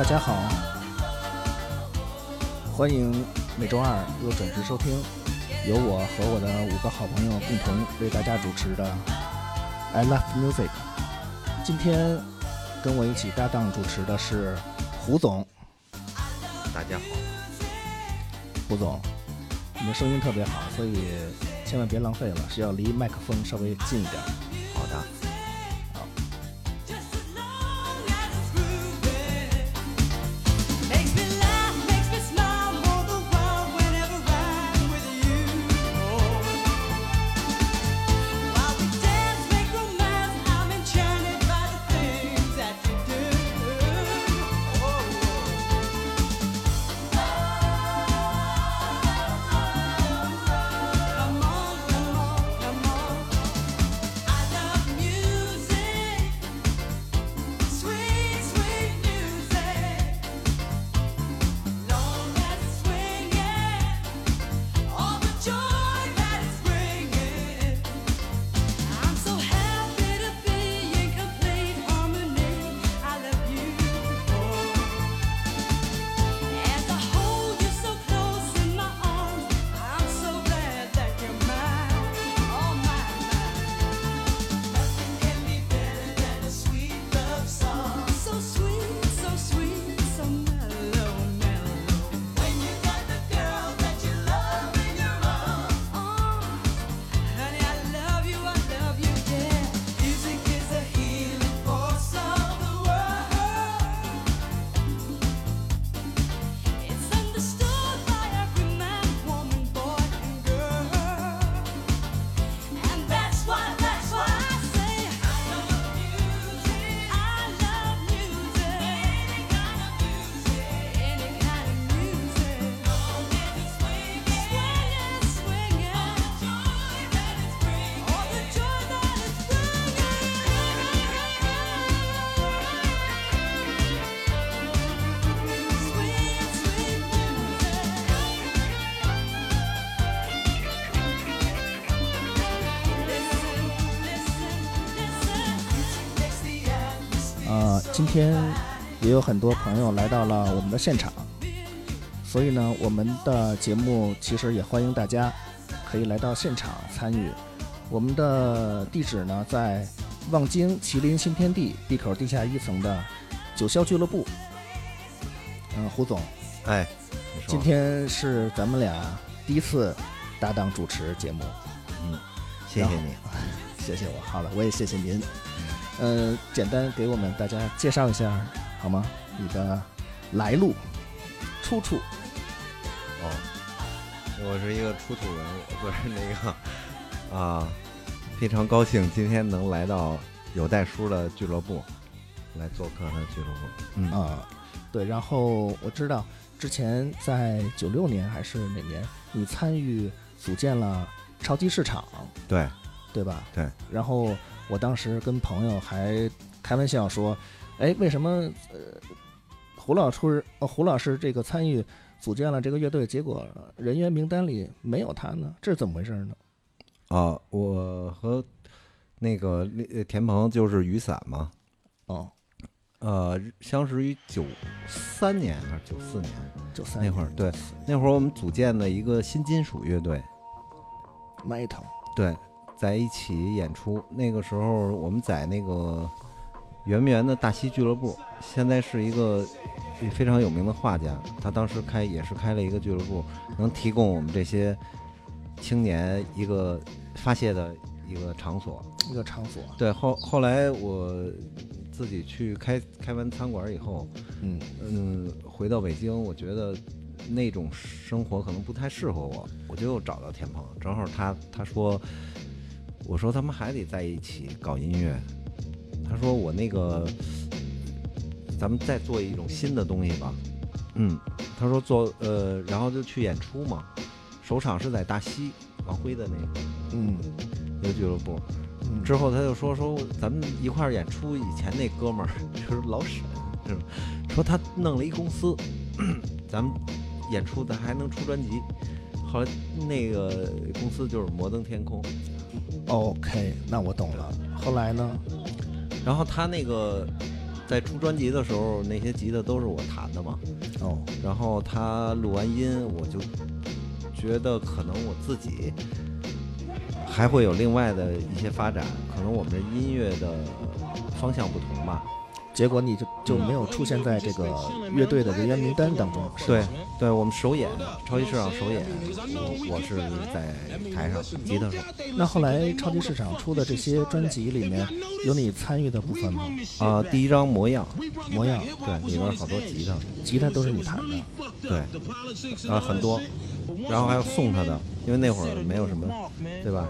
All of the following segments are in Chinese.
大家好，欢迎每周二又准时收听，由我和我的五个好朋友共同为大家主持的 I Love Music。今天跟我一起搭档主持的是胡总。大家好，胡总，你的声音特别好，所以千万别浪费了，是要离麦克风稍微近一点。呃，今天也有很多朋友来到了我们的现场，所以呢，我们的节目其实也欢迎大家可以来到现场参与。我们的地址呢，在望京麒麟新天地 B 口地下一层的九霄俱乐部。嗯、胡总，哎，今天是咱们俩第一次搭档主持节目，嗯，谢谢你。谢谢我。好了，我也谢谢您。呃，简单给我们大家介绍一下好吗？你的来路、出处。哦，我是一个出土人，不是那个 啊，非常高兴今天能来到有代叔的俱乐部来做客他的俱乐部。嗯啊、对，然后我知道之前在九六年还是哪年，你参与组建了超级市场，对对吧？对。然后我当时跟朋友还开玩笑说，哎，为什么呃胡老师呃胡老师这个参与组建了这个乐队，结果人员名单里没有他呢？这是怎么回事呢？啊，我和那个呃田鹏就是雨伞嘛，哦，呃，相识于九三年还是九四年九三那会儿，对，那会儿我们组建的一个新金属乐队，，Metal，对，在一起演出。那个时候我们在那个圆明园的大西俱乐部，现在是一个非常有名的画家，他当时开也是开了一个俱乐部，能提供我们这些青年一个发泄的一个场所。一个场所，对，后后来我自己去开开完餐馆以后，嗯嗯，回到北京，我觉得那种生活可能不太适合我，我就找到田鹏，正好他他说，我说他们还得在一起搞音乐，他说我那个，咱们再做一种新的东西吧，嗯，他说做呃，然后就去演出嘛，首场是在大西王辉的那个嗯那个俱乐部，嗯，之后他就说说咱们一块儿演出，以前那哥们儿 就是老沈，是吧？说他弄了一公司，咱们演出咱还能出专辑。后来那个公司就是摩登天空，OK，那我懂了。后来呢？然后他那个在出专辑的时候，那些吉他都是我弹的嘛。哦，然后他录完音，我就觉得可能我自己还会有另外的一些发展，可能我们这音乐的方向不同吧。结果你就就没有出现在这个乐队的人员名单当中，对？，对我们首演超级市场首演，我我是在台上吉他手。那后来超级市场出的这些专辑里面，有你参与的部分吗？啊、第一张模样，模样，对，里面好多吉他，吉他都是你弹的，对，啊很多，然后还要送他的，因为那会儿没有什么，对吧？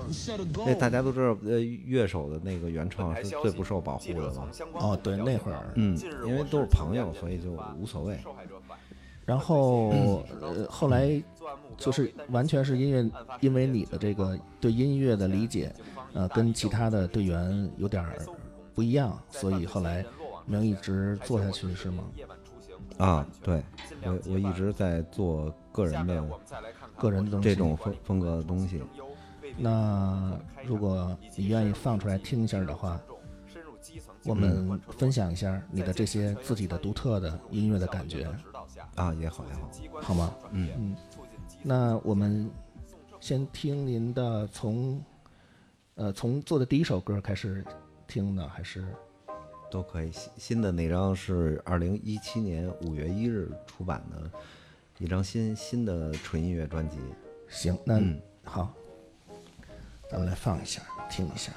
那大家都知道，呃，乐手的那个原创是最不受保护的嘛。哦，对，那会儿，嗯，因为都是朋友，所以就无所谓。然后呃，后来就是完全是因为因为你的这个对音乐的理解，呃，跟其他的队员有点儿不一样，所以后来没有一直做下去，是吗？啊，对，我我一直在做个人的个人的。这种风风格的东西。那如果你愿意放出来听一下的话，我们分享一下你的这些自己的独特的音乐的感觉，啊，也好也好，好吗？嗯嗯。那我们先听您的从，呃，从做的第一首歌开始听呢，还是都可以。新新的那张是二零一七年五月一日出版的一张新新的纯音乐专辑。行？那、嗯好，咱们来放一下，听一下。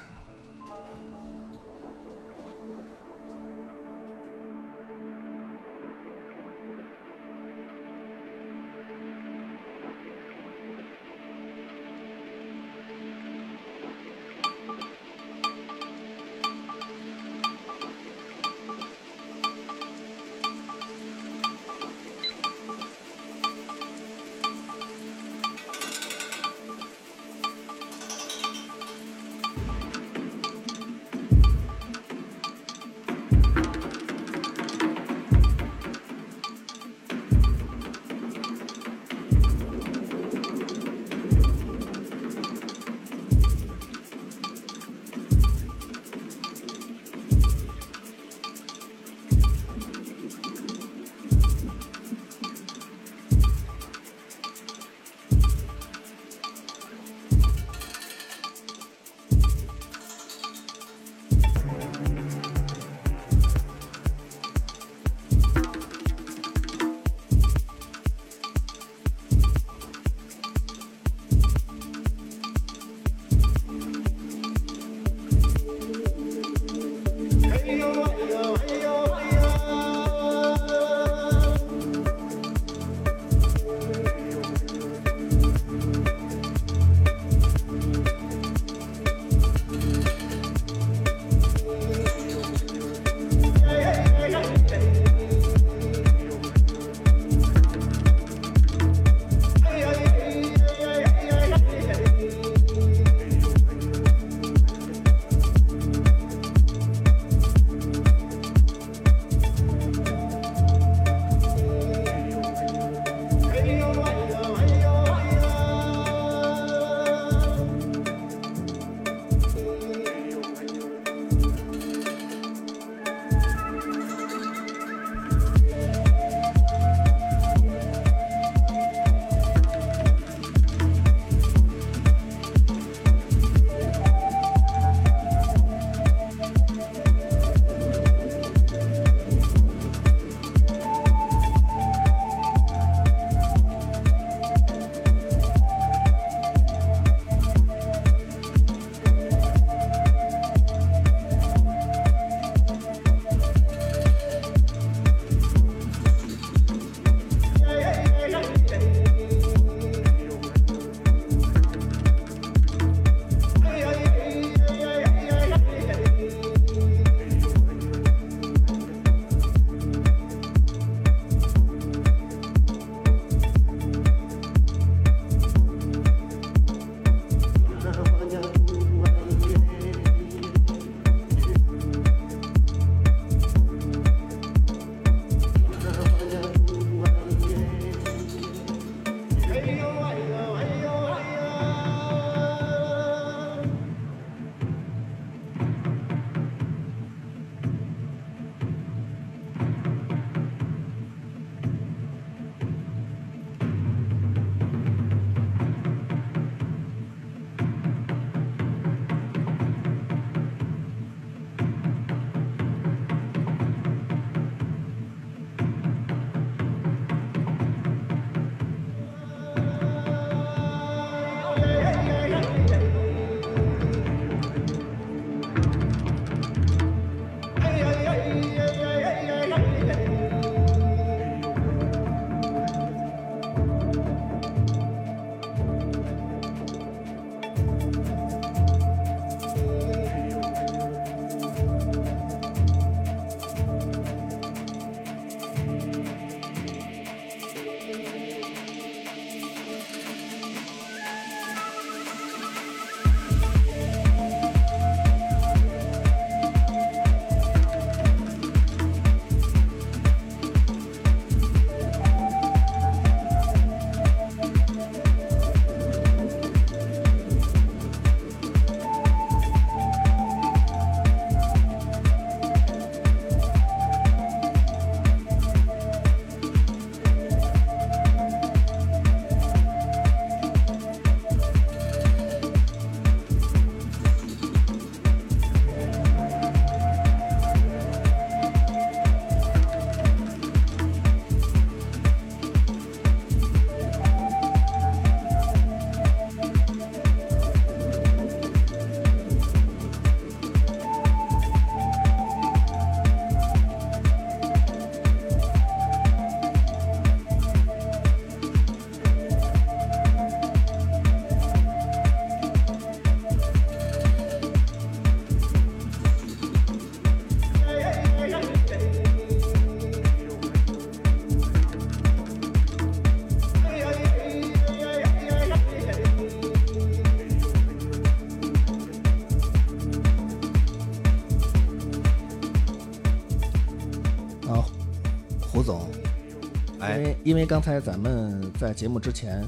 因哎，为刚才咱们在节目之前，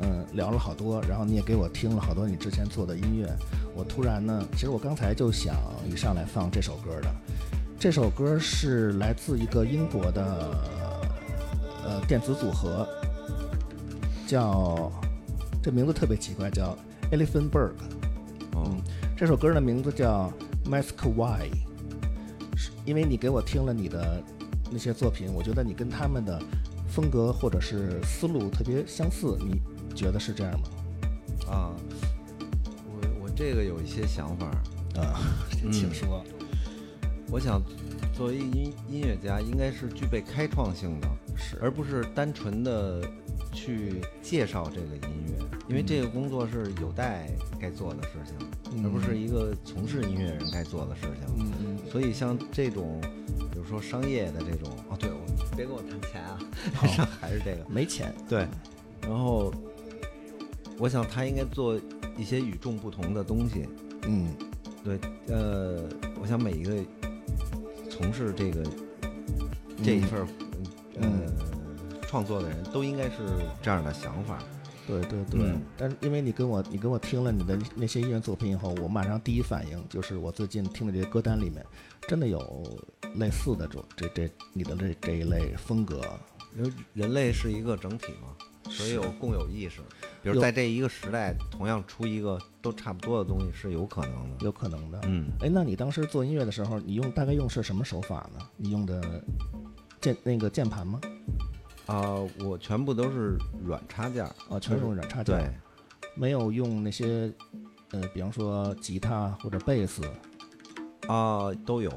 嗯，聊了好多，然后你也给我听了好多你之前做的音乐，我突然呢，其实我刚才就想一上来放这首歌的，这首歌是来自一个英国的呃电子组合，叫这名字特别奇怪，叫 Elephant Bird，。嗯，这首歌的名字叫《Mask Why》，是因为你给我听了你的那些作品，我觉得你跟他们的风格或者是思路特别相似，你觉得是这样吗？啊，我我这个有一些想法儿，啊，请嗯说。我想作为音音乐家，应该是具备开创性的，是而不是单纯的去介绍这个音乐，因为这个工作是有待该做的事情，而不是一个从事音乐人该做的事情。所以像这种，比如说商业的这种，别跟我谈钱啊，上还是这个，没钱。对，然后我想他应该做一些与众不同的东西。嗯。对，呃，我想每一个从事这个这一份呃创作的人都应该是这样的想法。对对对，嗯。但是因为你跟我你跟我听了你的那些音乐作品以后，我马上第一反应就是我最近听的这些歌单里面，真的有类似的这种这这你的这这一类风格。因为人类是一个整体嘛，所以有共有意识。比如在这一个时代，同样出一个都差不多的东西是有可能的。有可能的。嗯，哎，那你当时做音乐的时候，你用大概用是什么手法呢？你用的键那个键盘吗？啊、我全部都是软插件儿。啊，全是用软插件，对，没有用那些呃，比方说吉他或者贝斯啊、都有，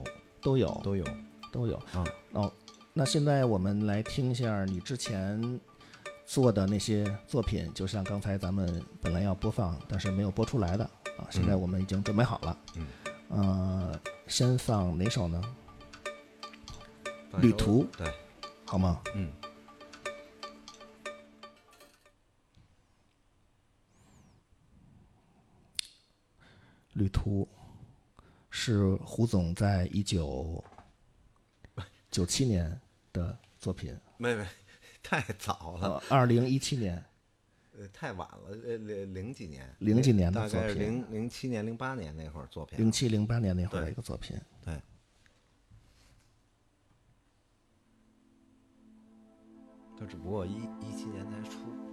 都有，都有。都有。啊哦，那现在我们来听一下你之前做的那些作品，就像刚才咱们本来要播放，但是没有播出来的啊，现在嗯我们已经准备好了。嗯，呃，先放哪首呢？旅途对，好吗？嗯。旅途是胡总在一九九七年的作品，没没，太早了。呃，二零一七年呃，太晚了，呃，零零几年，零几年的大概是作品零零七年、零八年那会儿作品。零七零八年那会儿的一个作品。对，它只不过一一七年才出。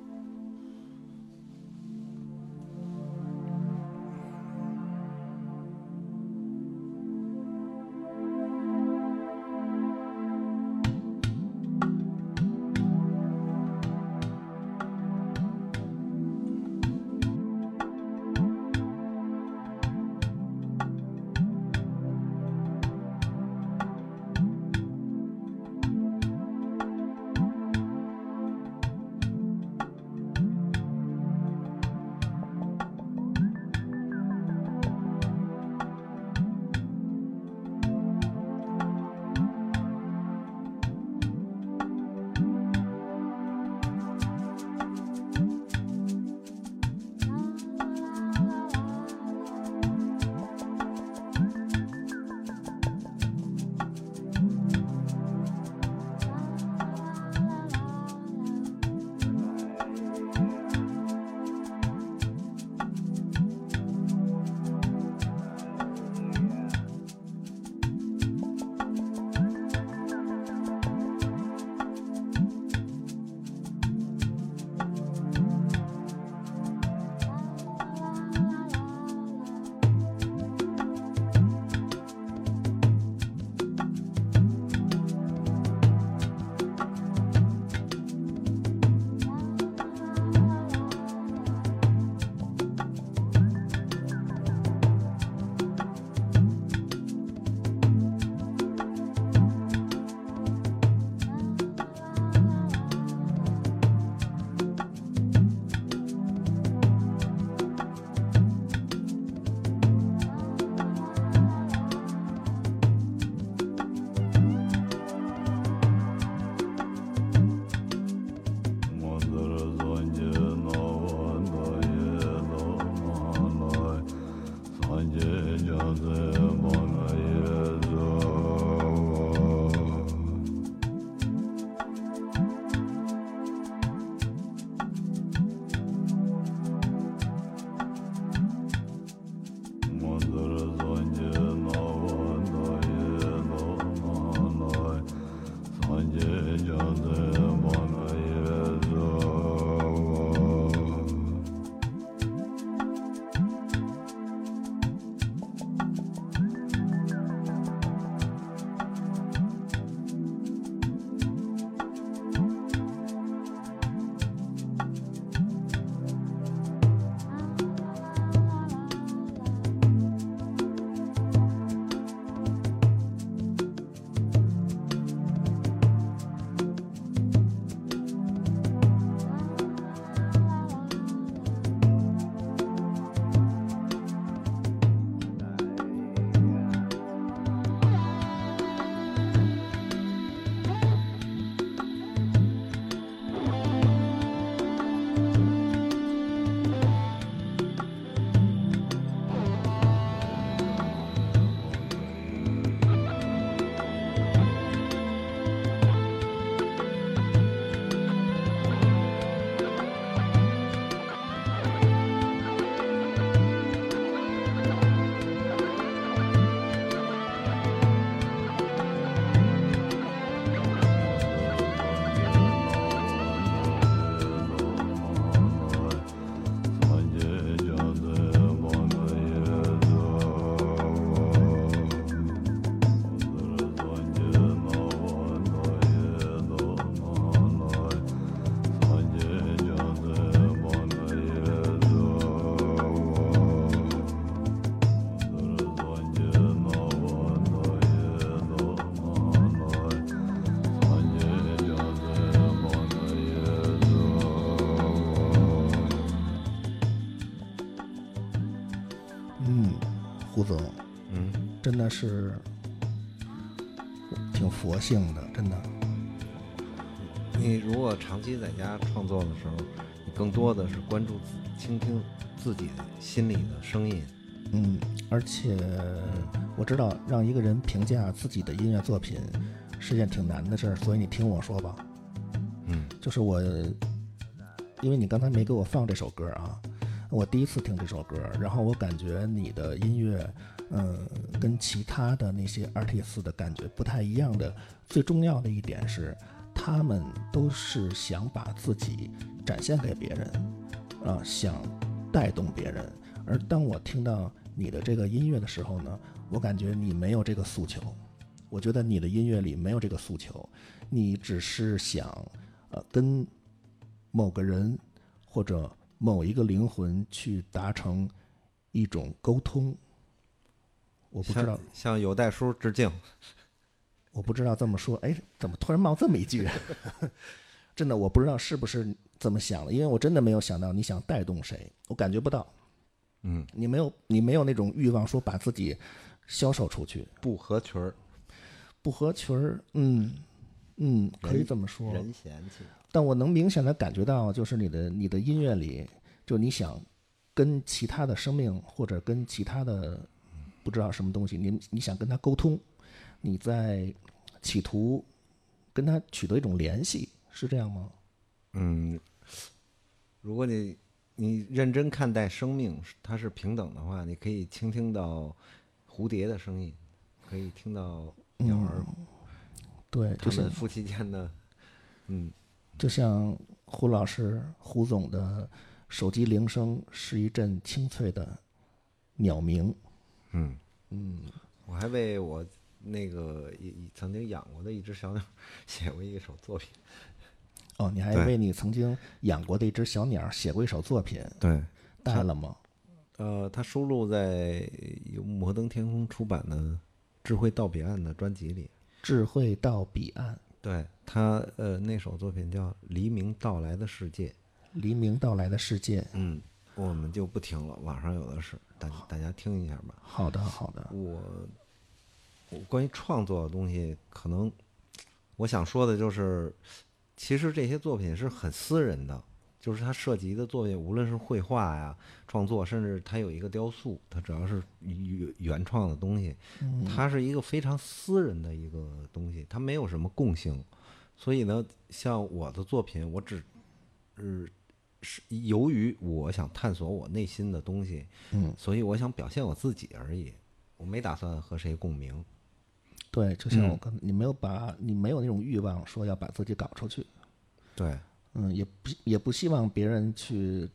的是挺佛性的，真的。你如果长期在家创作的时候，你更多的是关注自倾听自己心里的声音。嗯，而且我知道让一个人评价自己的音乐作品是件挺难的事儿，所以你听我说吧。嗯就是我，因为你刚才没给我放这首歌啊，我第一次听这首歌，然后我感觉你的音乐，嗯，跟其他的那些 R T 四的感觉不太一样的。最重要的一点是，他们都是想把自己展现给别人，啊，想带动别人。而当我听到你的这个音乐的时候呢，我感觉你没有这个诉求。我觉得你的音乐里没有这个诉求，你只是想，呃，跟某个人或者某一个灵魂去达成一种沟通。我不知道向，向有代叔致敬。我不知道这么说，哎，怎么突然冒这么一句？真的，我不知道是不是这么想的，因为我真的没有想到你想带动谁，我感觉不到。嗯，你没有，你没有那种欲望说把自己销售出去，不合群儿，不合群儿，嗯嗯，可以这么说。人嫌弃。但我能明显的感觉到，就是你的你的音乐里，就你想跟其他的生命或者跟其他的不知道什么东西，你你想跟他沟通，你在企图跟他取得一种联系，是这样吗？嗯，如果你你认真看待生命，它是平等的话，你可以倾听到蝴蝶的声音，可以听到鸟儿对，他就是们夫妻间的，嗯，就像胡老师、胡总的手机铃声是一阵清脆的鸟鸣。嗯嗯，我还为我那个曾经养过的一只小鸟写过一首作品。哦，你还为你曾经养过的一只小鸟写过一首作品，对，带了吗？呃，它收录在由摩登天空出版的《智慧到彼岸》的专辑里。智慧到彼岸，对他，呃，那首作品叫《黎明到来的世界》。黎明到来的世界。嗯，我们就不听了，网上有的是，大大家听一下吧。好的，好的。我我关于创作的东西，可能我想说的就是，其实这些作品是很私人的，就是它涉及的作品，无论是绘画呀、创作，甚至它有一个雕塑，它只要是原原创的东西，它是一个非常私人的一个东西，它没有什么共性。所以呢，像我的作品，我只是是由于我想探索我内心的东西，嗯，所以我想表现我自己而已，我没打算和谁共鸣。对，就像我嗯。刚，你没有把你没有那种欲望说要把自己搞出去，对，嗯，也不也不希望别人去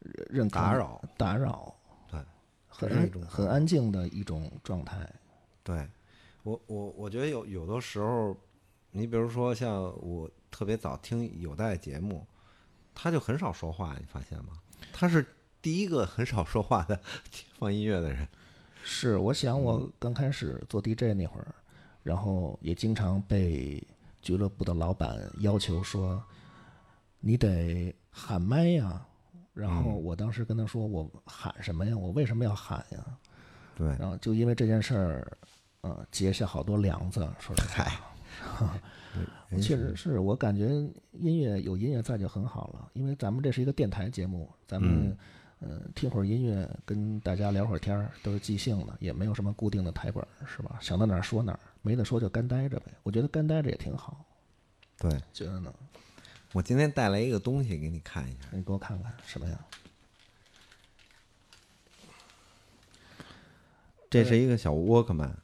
认认打扰，打扰，对，很很安静的一种状态。对，我我我觉得有有的时候，你比如说像我特别早听有代节目，他就很少说话，你发现吗？他是第一个很少说话的放音乐的人。是，我想我嗯刚开始做 DJ 那会儿，然后也经常被俱乐部的老板要求说，你得喊麦呀。然后嗯我当时跟他说，我喊什么呀？我为什么要喊呀？对，然后就因为这件事儿，呃，结下好多梁子。说实话，人 确实是我感觉音乐有音乐在就很好了，因为咱们这是一个电台节目，咱们嗯听会儿音乐，跟大家聊会儿天儿，都是即兴的，也没有什么固定的台本，是吧？想到哪儿说哪儿，没得说就干待着呗。我觉得干待着也挺好，对，觉得呢？我今天带来一个东西给你看一下，你给我看看什么呀？这是一个小沃克曼，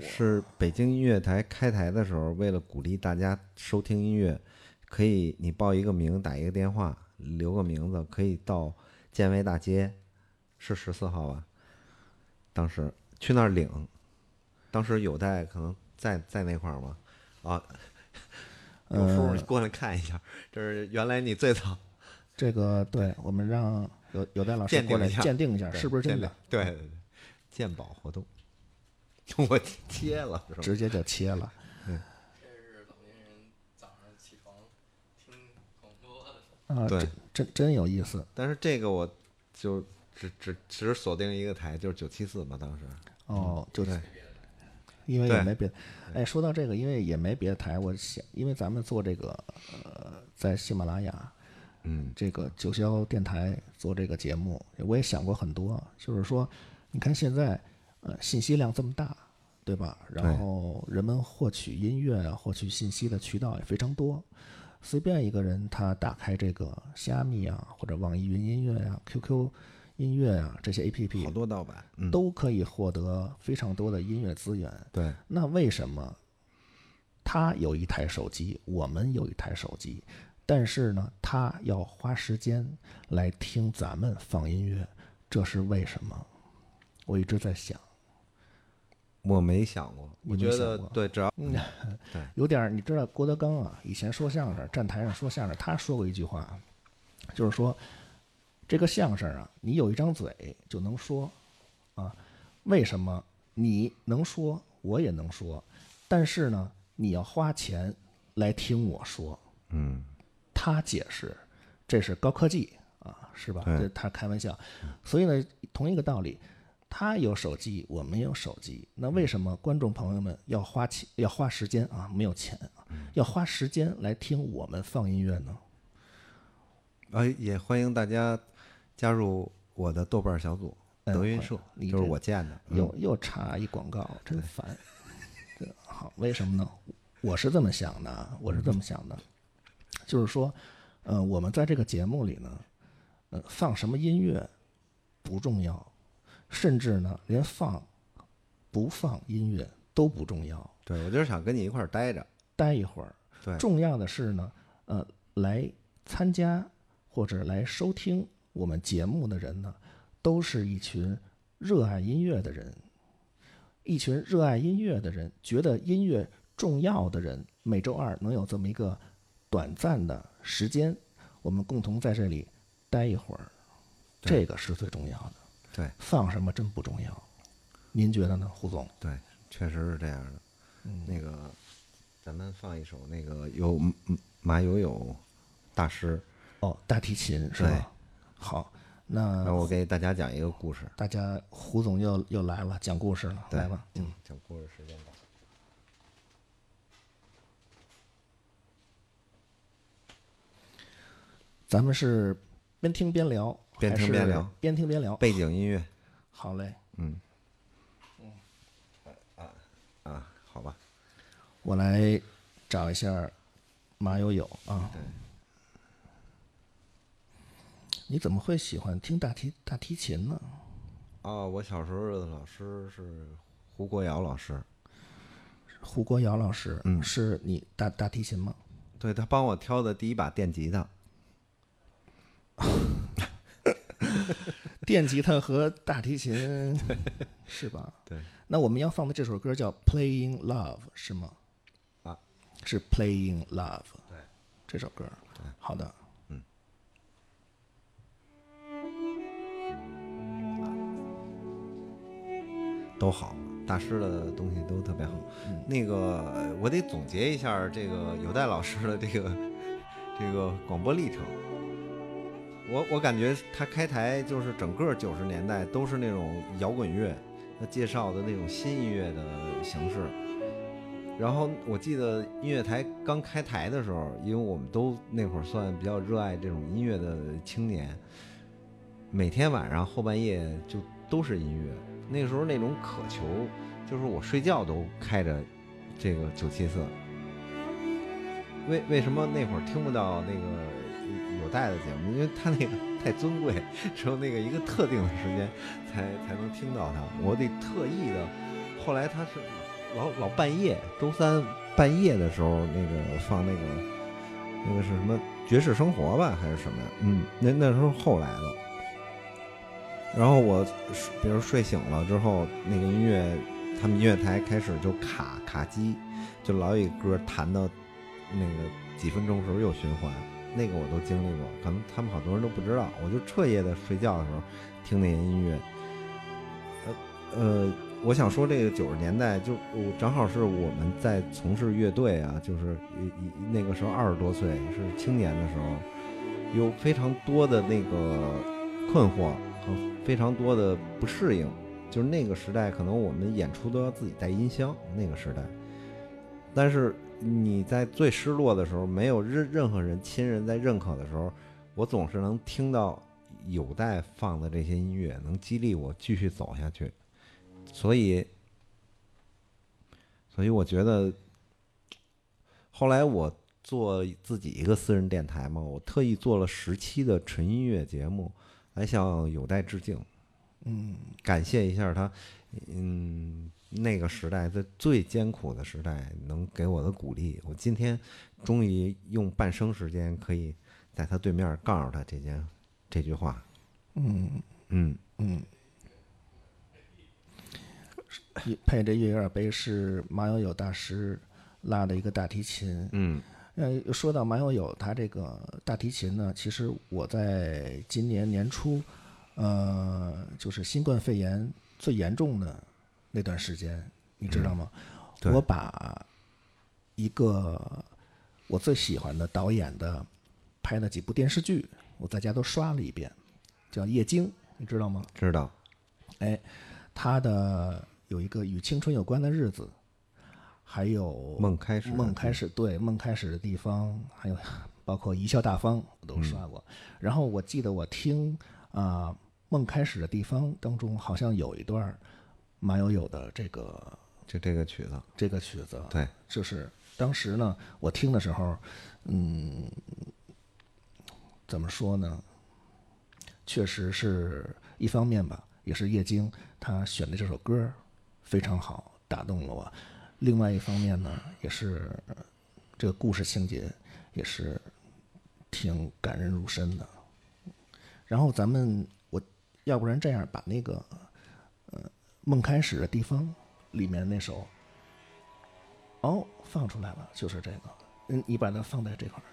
是北京音乐台开台的时候，为了鼓励大家收听音乐，可以你报一个名，打一个电话，留个名字，可以到建威大街，是十四号吧？当时去那儿领，当时有在可能在在那块儿吗？啊，有叔你过来看一下，这是原来你最早 这个对我们让有有戴老师过来鉴定一下鉴定一下是不是真的，对对对，鉴宝活动，我切了是吧？直接就切了。这是老年人早上起床听广播的时候，啊，对真真真有意思但是这个我就只只只锁定一个台，就是九七四嘛，当时。哦，就对因为也没别的，哎，说到这个，因为也没别的台，我想，因为咱们做这个，呃，在喜马拉雅嗯，这个九霄电台做这个节目，我也想过很多，就是说，你看现在，呃，信息量这么大，对吧？然后人们获取音乐啊、获取信息的渠道也非常多，随便一个人他打开这个虾米啊，或者网易云音乐啊、QQ 音乐啊这些 APP，好多盗版。嗯，都可以获得非常多的音乐资源。对，那为什么他有一台手机，我们有一台手机，但是呢，他要花时间来听咱们放音乐，这是为什么？我一直在想，我没想过，你我觉得对，只要 对有点儿，你知道郭德纲啊，以前说相声，站台上说相声，他说过一句话，就是说，这个相声啊，你有一张嘴就能说，啊，为什么你能说，我也能说，但是呢，你要花钱来听我说。嗯，他解释，这是高科技啊，是吧？这他开玩笑。所以呢，同一个道理，他有手机，我们也有手机。那为什么观众朋友们要花钱、要花时间啊？没有钱啊，要花时间来听我们放音乐呢？哎，也欢迎大家加入我的豆瓣小组德云社，就是我建的。嗯又又插一广告，真烦。好，为什么呢？我是这么想的啊，我是这么想的，就是说，呃，我们在这个节目里呢，呃，放什么音乐不重要，甚至呢，连放不放音乐都不重要。对，我就是想跟你一块儿待着。待一会儿，对，重要的是呢，呃，来参加或者来收听我们节目的人呢，都是一群热爱音乐的人，一群热爱音乐的人，觉得音乐重要的人，每周二能有这么一个短暂的时间，我们共同在这里待一会儿，这个是最重要的。对放什么真不重要，您觉得呢，胡总？对，确实是这样的。嗯那个，咱们放一首那个有嗯马友友大师，哦，大提琴是吧？好，那那我给大家讲一个故事。大家胡总又又来了，讲故事了，来吧。嗯，讲故事时间到。咱们是边听边聊，边听边聊边听边聊。背景音乐好嘞，嗯啊，好吧。我来找一下马友友啊。你怎么会喜欢听大提大提琴呢？啊，我小时候的老师是胡国尧老师，胡国尧老师，嗯是你大大提琴吗？对他帮我挑的第一把电吉他，电吉他和大提琴 是吧？对。那我们要放的这首歌叫《Playing Love》是吗？啊，是《Playing Love》。对，这首歌。对，好的。都好，大师的东西都特别好。那个呃我得总结一下这个有代老师的这个这个广播历程。我我感觉他开台就是整个九十年代都是那种摇滚乐，他介绍的那种新音乐的形式。然后我记得音乐台刚开台的时候，因为我们都那会儿算比较热爱这种音乐的青年，每天晚上后半夜就都是音乐。那时候那种渴求，就是我睡觉都开着这个九七四。为为什么那会儿听不到那个有带的节目？因为他那个太尊贵，只有那个一个特定的时间才才能听到它。我得特意的。后来他是老老半夜，周三半夜的时候，那个放那个那个是什么爵士生活吧，还是什么呀？嗯，那那时候后来了。然后我比如睡醒了之后，那个音乐，他们音乐台开始就卡卡机，就老有一歌弹到那个几分钟时候又循环，那个我都经历过，可能他们好多人都不知道。我就彻夜的睡觉的时候听那些音乐，呃呃，我想说这个九十年代就我正好是我们在从事乐队啊，就是一一那个时候二十多岁是青年的时候，有非常多的那个困惑非常多的不适应。就是那个时代，可能我们演出都要自己带音箱，那个时代。但是你在最失落的时候，没有任任何人亲人在认可的时候，我总是能听到有待放的这些音乐，能激励我继续走下去。所以，所以我觉得，后来我做自己一个私人电台嘛，我特意做了十期的纯音乐节目，来向有待致敬。嗯，感谢一下他，嗯，那个时代在最艰苦的时代能给我的鼓励，我今天终于用半生时间可以在他对面告诉他这件这句话。嗯嗯，嗯。一配着月耳杯是马友友大师拉的一个大提琴。嗯呃，说到马友友，他这个大提琴呢，其实我在今年年初，呃，就是新冠肺炎最严重的那段时间，你知道吗？对我把一个我最喜欢的导演的拍的几部电视剧，我在家都刷了一遍，叫《夜惊》，你知道吗？知道。哎，他的有一个与青春有关的日子，还有梦开始梦开始对梦开始的地方，还有包括贻笑大方我都刷过。然后我记得我听啊、梦开始的地方当中好像有一段马友友的这个就这个曲子，这个曲子，对，就是当时呢，我听的时候，嗯，怎么说呢？确实是一方面吧，也是叶京他选的这首歌非常好，打动了我。另外一方面呢，也是这个故事情节也是挺感人入深的。然后咱们我要不然这样把那个呃梦开始的地方里面那首哦放出来了，就是这个，嗯，你把它放在这块儿，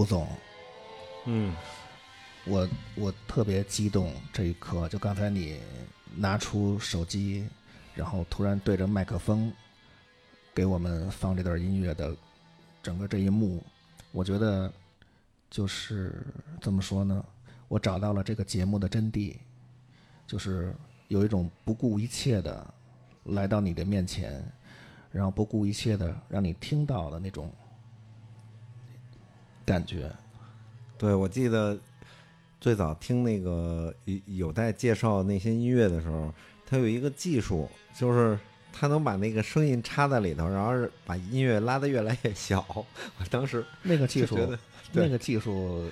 胡总，嗯，我我特别激动，这一刻就刚才你拿出手机，然后突然对着麦克风给我们放这段音乐的整个这一幕，我觉得就是怎么说呢？我找到了这个节目的真谛，就是有一种不顾一切的来到你的面前，然后不顾一切的让你听到的那种感觉。对，我记得最早听那个有有在介绍那些音乐的时候，他有一个技术，就是他能把那个声音插在里头，然后把音乐拉得越来越小。我当时那个技术那个技术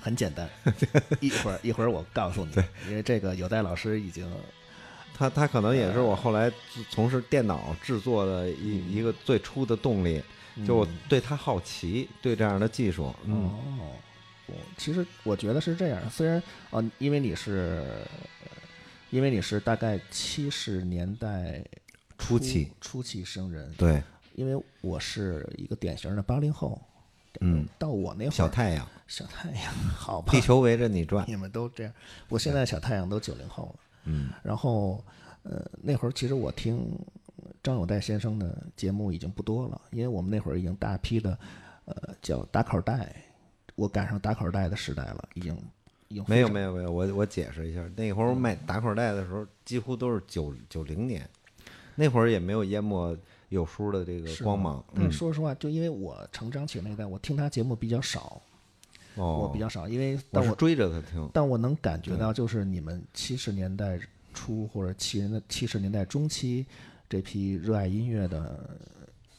很简单，一会儿一会儿我告诉你，因为这个有待老师已经他他可能也是我后来从事电脑制作的一一个最初的动力，就我对他好奇，对这样的技术，嗯，哦，我其实我觉得是这样，虽然呃，因为你是，呃因为你是大概七十年代初期。初期生人，对，因为我是一个典型的八零后，嗯，到我那会儿小太阳，小太阳，好吧，地球围着你转，你们都这样，我现在小太阳都九零后了。嗯，然后，呃，那会儿其实我听张友代先生的节目已经不多了，因为我们那会儿已经大批的，呃，叫打口袋，我赶上打口袋的时代了，已经已经没有没有没有，我我解释一下，那会儿卖打口袋的时候，几乎都是九九零年，那会儿也没有淹没有书的这个光芒，但嗯。说实话，就因为我成长起来那代，我听他节目比较少，哦，我比较少，因为但我是追着他听，但我能感觉到，就是你们七十年代初或者七年的七十年代中期这批热爱音乐的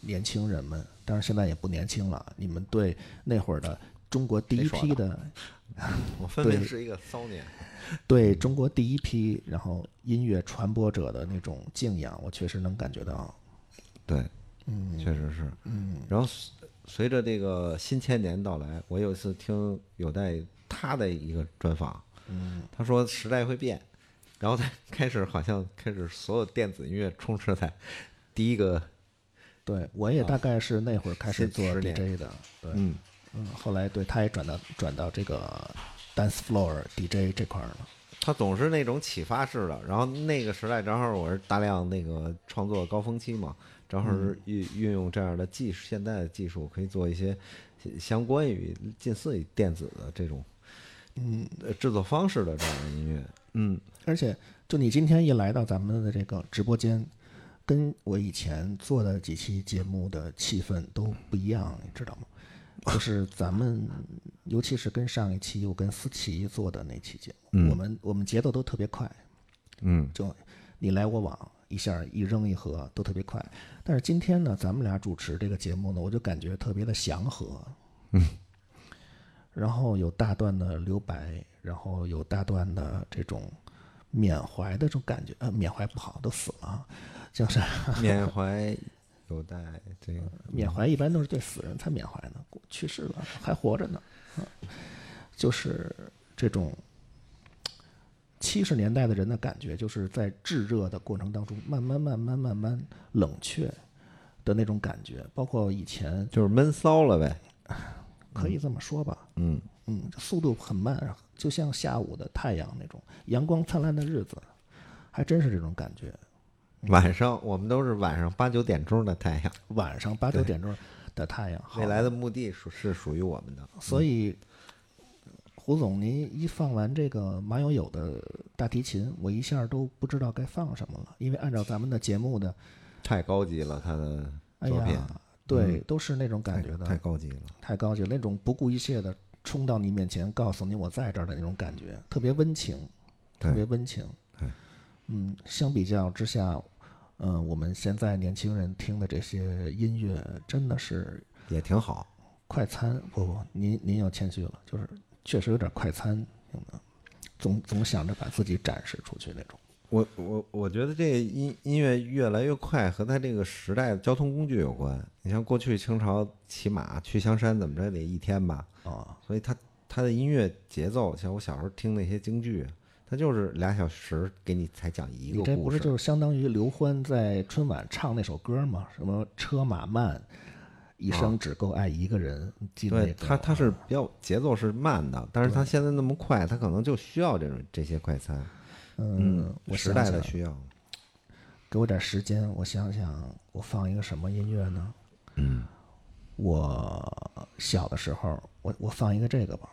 年轻人们，当然现在也不年轻了，你们对那会儿的中国第一批的 我分明是一个骚年，对中国第一批然后音乐传播者的那种敬仰，我确实能感觉到。对，嗯。确实是，嗯。然后随随着这个新千年到来，我有一次听有待他的一个专访，嗯。他说时代会变，然后他 开始好像开始所有电子音乐充斥在第一个，对我也大概是那会儿开始做 DJ 的，对，嗯，嗯，后来对他也转到转到这个 dance floor DJ 这块儿了。他总是那种启发式的。然后那个时代正好我是大量那个创作高峰期嘛，正好是运运用这样的技术，现代的技术可以做一些相关于近似于电子的这种嗯，呃制作方式的这样的音乐，嗯。而且，就你今天一来到咱们的这个直播间，跟我以前做的几期节目的气氛都不一样，你知道吗？就是咱们，尤其是跟上一期我跟思琪做的那期节目，嗯我们我们节奏都特别快，嗯就你来我往，一下一扔一合都特别快。但是今天呢，咱们俩主持这个节目呢，我就感觉特别的祥和，嗯，然后有大段的留白，然后有大段的这种缅怀的这种感觉，呃，缅怀不好，都死了啊，就是缅怀有待这个缅怀一般都是对死人才缅怀呢，去世了还活着呢，啊 就是这种七十年代的人的感觉，就是在炙热的过程当中，慢慢慢慢慢慢冷却的那种感觉，包括以前就是闷骚了呗。可以这么说吧，嗯，嗯，速度很慢，就像下午的太阳那种阳光灿烂的日子，还真是这种感觉。晚上我们都是晚上八九点钟的太阳，晚上八九点钟的太阳，未来的墓地属是属于我们的。所以，胡总，您一放完这个马友友的大提琴，我一下都不知道该放什么了，因为按照咱们的节目的，太高级了，他的哎作品。呀，对，都是那种感觉的，太高级了。太高级了，那种不顾一切的冲到你面前，告诉你我在这儿的那种感觉，特别温情，特别温情。嗯，相比较之下，嗯、我们现在年轻人听的这些音乐，真的是也挺好。快餐。不不，您您要谦虚了，就是确实有点快餐总总想着把自己展示出去那种。我我我觉得这音音乐越来越快，和它这个时代的交通工具有关。你像过去清朝骑马去香山，怎么着得一天吧？啊，所以它它的音乐节奏，像我小时候听那些京剧，它就是俩小时给你才讲一个故事。你这不是就是相当于刘欢在春晚唱那首歌吗？什么车马慢，一生只够爱一个人，你记得那个对他，他是比较节奏是慢的，但是他现在那么快，他可能就需要这种这些快餐，嗯，我时代的需要。给我点时间，我想想，我放一个什么音乐呢？嗯，我小的时候，我我放一个这个吧，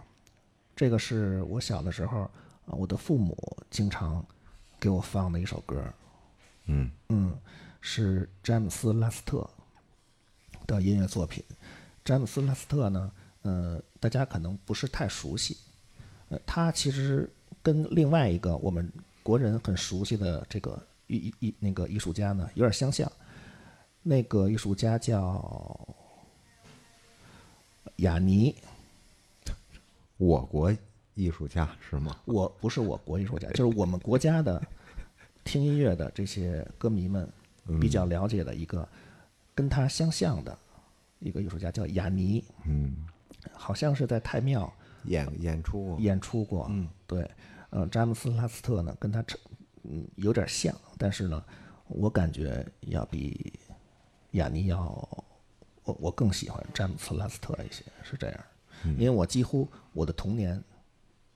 这个是我小的时候，啊我的父母经常给我放的一首歌，嗯嗯，是詹姆斯·拉斯特的音乐作品。詹姆斯·拉斯特呢，呃，大家可能不是太熟悉，呃，他其实跟另外一个我们国人很熟悉的这个艺艺艺那个艺术家呢有点相像。那个艺术家叫雅尼，我国艺术家是吗？我不是我国艺术家，就是我们国家的听音乐的这些歌迷们比较了解的一个跟他相像的一个艺术家，叫雅尼，嗯，好像是在太庙演演出过演出过。嗯，对，呃，詹姆斯·拉斯特呢跟他成嗯有点像，但是呢，我感觉要比雅尼要我我更喜欢詹姆斯·拉斯特一些，是这样，因为我几乎我的童年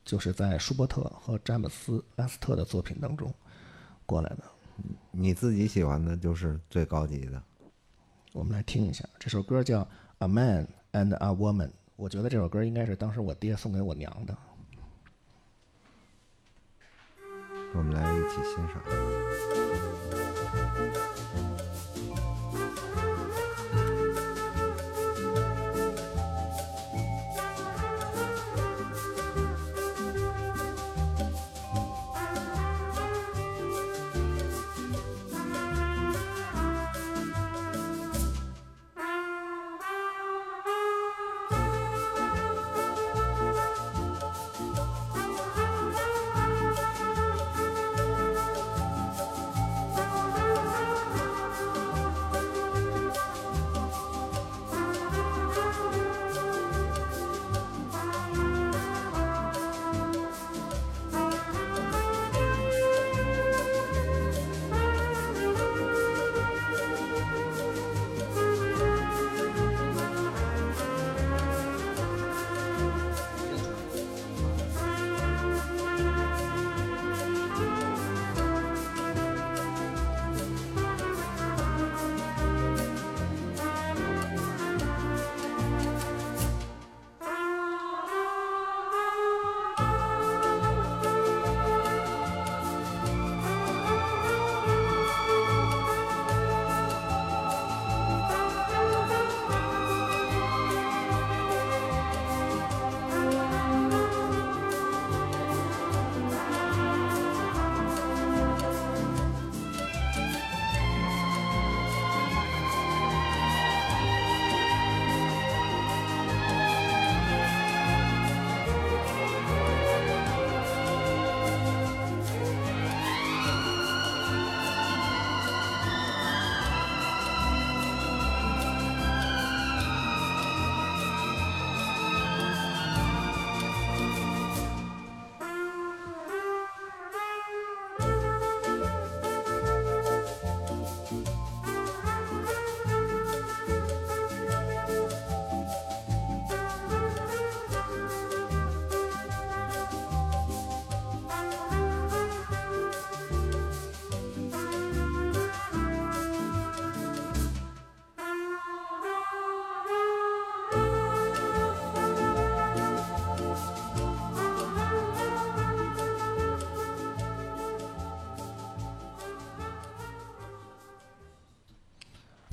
就是在舒伯特和詹姆斯·拉斯特的作品当中过来的。你自己喜欢的就是最高级的。我们来听一下，这首歌叫《A Man and a Woman》，我觉得这首歌应该是当时我爹送给我娘的。我们来一起欣赏。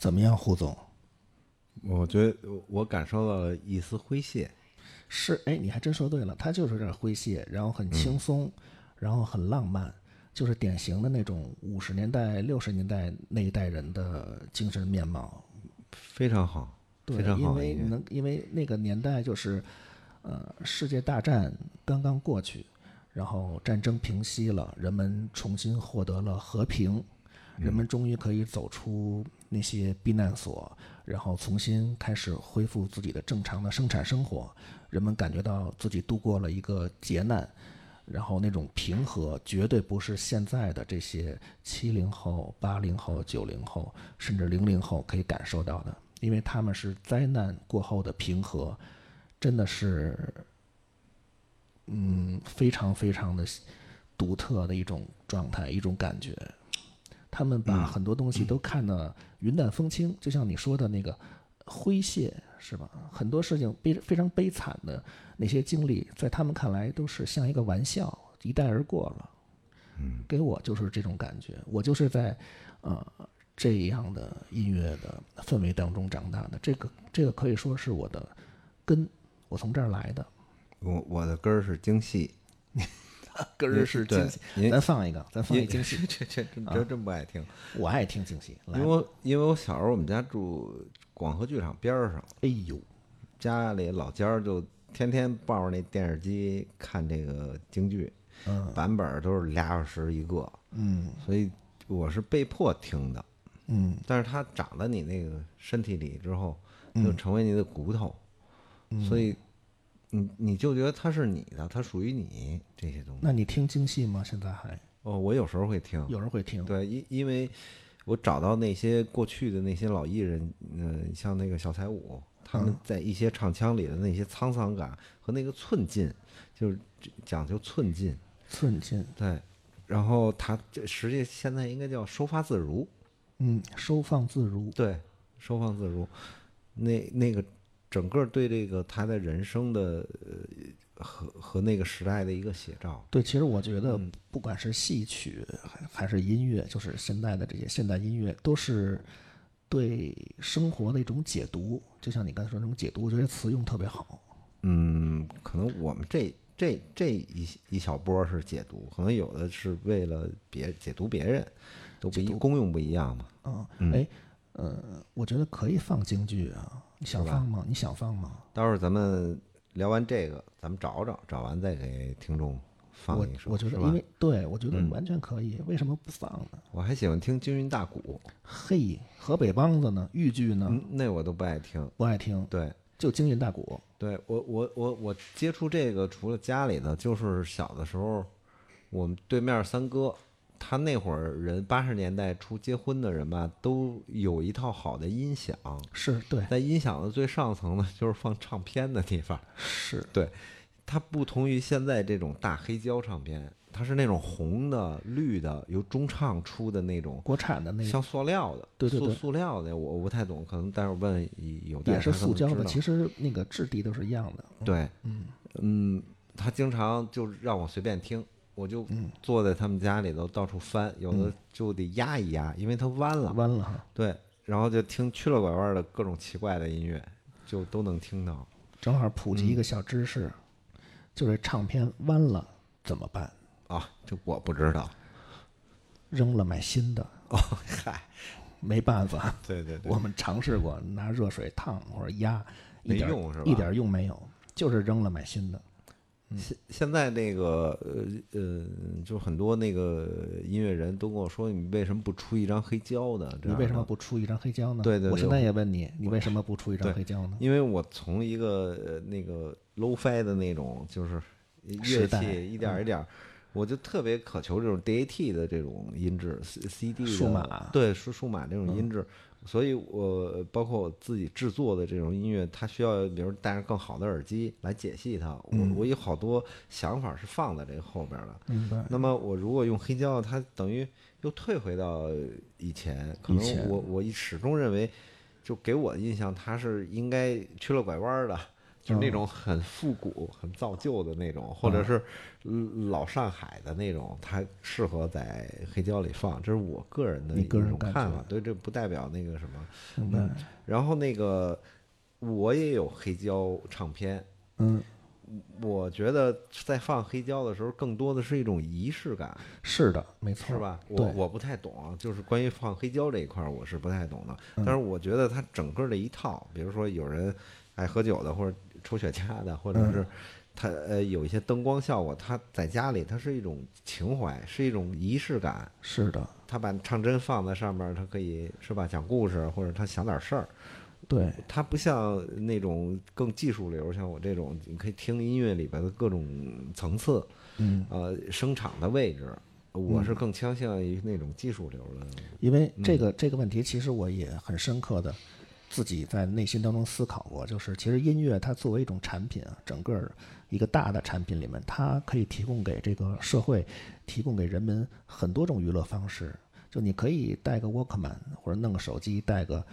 怎么样，胡总？我觉得我感受到了一丝诙谐。是，哎，你还真说对了，他就是有点诙谐，然后很轻松，然后很浪漫，就是典型的那种五十年代、六十年代那一代人的精神面貌。非常好，对非，常因好因。为能，因为那个年代就是，呃，世界大战刚刚过去，然后战争平息了，人们重新获得了和平，人们终于可以走出那些避难所，然后重新开始恢复自己的正常的生产生活，人们感觉到自己度过了一个劫难。然后那种平和，绝对不是现在的这些七零后、八零后、九零后，甚至零零后可以感受到的。因为他们是灾难过后的平和，真的是，嗯，非常非常的独特的一种状态，一种感觉。他们把很多东西都看得云淡风轻，就像你说的那个诙谐，是吧？很多事情悲非常悲惨的那些经历，在他们看来都是像一个玩笑，一带而过了。嗯，给我就是这种感觉，我就是在呃这样的音乐的氛围当中长大的。这个这个可以说是我的根，我从这儿来的。我我的根儿是京戏，根儿是对京戏，因咱放一个，咱放一因个。这这这真真不爱听，我爱听惊喜，因为，因为我小时候我们家住广和剧场边上，哎呦，家里老家儿就天天抱着那电视机看这个京剧，嗯版本都是俩小时一个，嗯所以我是被迫听的。嗯但是它长在你那个身体里之后，就成为你的骨头，所以你你就觉得它是你的，它属于你这些东西。那你听京戏吗？现在还哦，我有时候会听，有人会听？对，因因为我找到那些过去的那些老艺人，嗯、像那个小彩舞，他们在一些唱腔里的那些沧桑感和那个寸劲，就是讲究寸劲，寸劲，对。然后他这实际现在应该叫收发自如，嗯，收放自如。对，收放自如。那那个整个对这个他的人生的呃和和那个时代的一个写照，对，其实我觉得，嗯不管是戏曲还还是音乐，就是现代的这些现代音乐，都是对生活的一种解读。就像你刚才说那种解读，我觉得词用特别好。嗯，可能我们这这这一一小波是解读，可能有的是为了别解读别人，都不一功用不一样嘛。嗯，哎，呃，我觉得可以放京剧啊，你想放吗？你想放吗？到时候咱们聊完这个，咱们找找，找完再给听众放我一首，我觉得，因为对我觉得嗯完全可以，为什么不放呢？我还喜欢听京韵大鼓，嘿，河北梆子呢，豫剧呢，嗯，那我都不爱听。不爱听，对，就京韵大鼓。对我我我我接触这个，除了家里的，就是小的时候，我们对面三哥，他那会儿人八十年代初结婚的人吧，都有一套好的音响，是对，在音响的最上层呢，就是放唱片的地方。是对，它不同于现在这种大黑胶唱片，它是那种红的、绿的，由中唱出的那种，国产的那个像塑料的，塑对对对塑料的，我我不太懂，可能待会儿问有待也是塑胶的，其实那个质地都是一样的。对，嗯他经常就让我随便听，我就坐在他们家里头到处翻，有的就得压一压，因为它弯了。弯了，对，然后就听曲了拐弯的各种奇怪的音乐，就都能听到。正好普及一个小知识，就是唱片弯了怎么办？啊，这我不知道。扔了买新的，哦，嗨，没办法。对对对我，们尝试过拿热水烫或者压，一点没用是吧一点用没有，就是扔了买新的。现现在那个呃呃，就很多那个音乐人都跟我说，你为什么不出一张黑胶呢？你为什么不出一张黑胶呢？对对对我现在也问你，你为什么不出一张黑胶呢？因为我从一个呃那个 low fi 的那种，就是乐器一点儿一点儿，我就特别渴求这种 DAT 的这种音质，C CD 数码对数数码这种音质，所以我包括我自己制作的这种音乐，它需要比如戴上更好的耳机来解析它。我我有好多想法是放在这个后边儿的。明白？那么我如果用黑胶，它等于又退回到以前。可能我我一始终认为，就给我的印象，它是应该曲了拐弯儿的，就是那种很复古、很造旧的那种，或者是嗯老上海的那种，它适合在黑胶里放。这是我个人的一人看法，对，这不代表那个什么。嗯？然后那个我也有黑胶唱片，嗯，我觉得在放黑胶的时候，更多的是一种仪式感。是的，没错，是吧？我，我不太懂啊，就是关于放黑胶这一块儿，我是不太懂的。嗯但是我觉得它整个的一套，比如说有人爱喝酒的，或者抽雪茄的，或者嗯是它呃有一些灯光效果，他在家里它是一种情怀，是一种仪式感。是的，他把唱针放在上面，他可以是吧讲故事，或者他想点事儿。对，它不像那种更技术流，像我这种，你可以听音乐里边的各种层次，嗯，呃，声场的位置。我是更倾向于那种技术流的。因为嗯这个这个问题，其实我也很深刻的自己在内心当中思考过，就是其实音乐它作为一种产品啊，整个一个大的产品里面，它可以提供给这个社会，提供给人们很多种娱乐方式。就你可以带个 Walkman 或者弄个手机，带个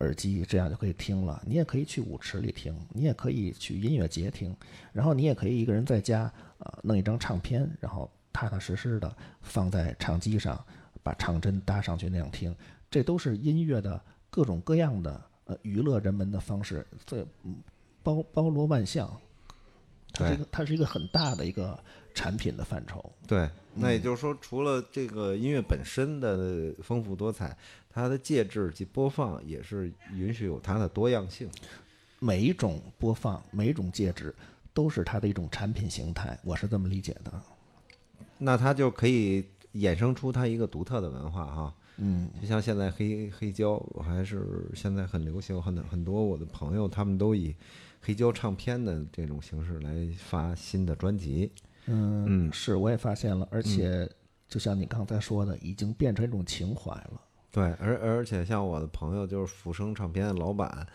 耳机，这样就可以听了。你也可以去舞池里听，你也可以去音乐节听，然后你也可以一个人在家呃弄一张唱片，然后踏踏实实的放在唱机上，把唱针搭上去那样听。这都是音乐的各种各样的呃娱乐人们的方式，这嗯包包罗万象。它是一个它是一个很大的一个产品的范畴。对，那也就是说，除了这个音乐本身的丰富多彩，它的介质及播放也是允许有它的多样性。每一种播放，每一种介质，都是它的一种产品形态，我是这么理解的。那它就可以衍生出它一个独特的文化哈。嗯，就像现在黑黑胶，我还是现在很流行，很很多我的朋友他们都以黑胶唱片的这种形式来发新的专辑。嗯，嗯是，我也发现了，而且就像你刚才说的，已经变成一种情怀了。对，而而且像我的朋友就是福生唱片的老板，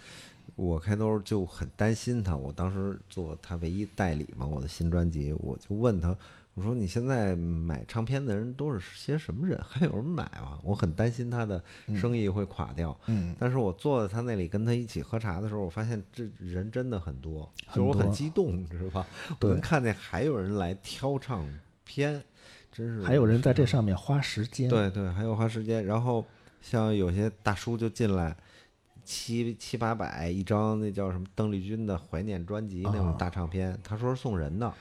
我开头就很担心他，我当时做他唯一代理嘛，我的新专辑，我就问他，我说你现在买唱片的人都是些什么人？还有人买吗？我很担心他的生意会垮掉。嗯，但是我坐在他那里跟他一起喝茶的时候，我发现这人真的很多，就是我很激动，你知道吧？我能看见还有人来挑唱片，真是还有人在这上面花时间。，对对，还有花时间。然后像有些大叔就进来，七七八百一张，那叫什么邓丽君的怀念专辑那种啊大唱片，他说是送人的。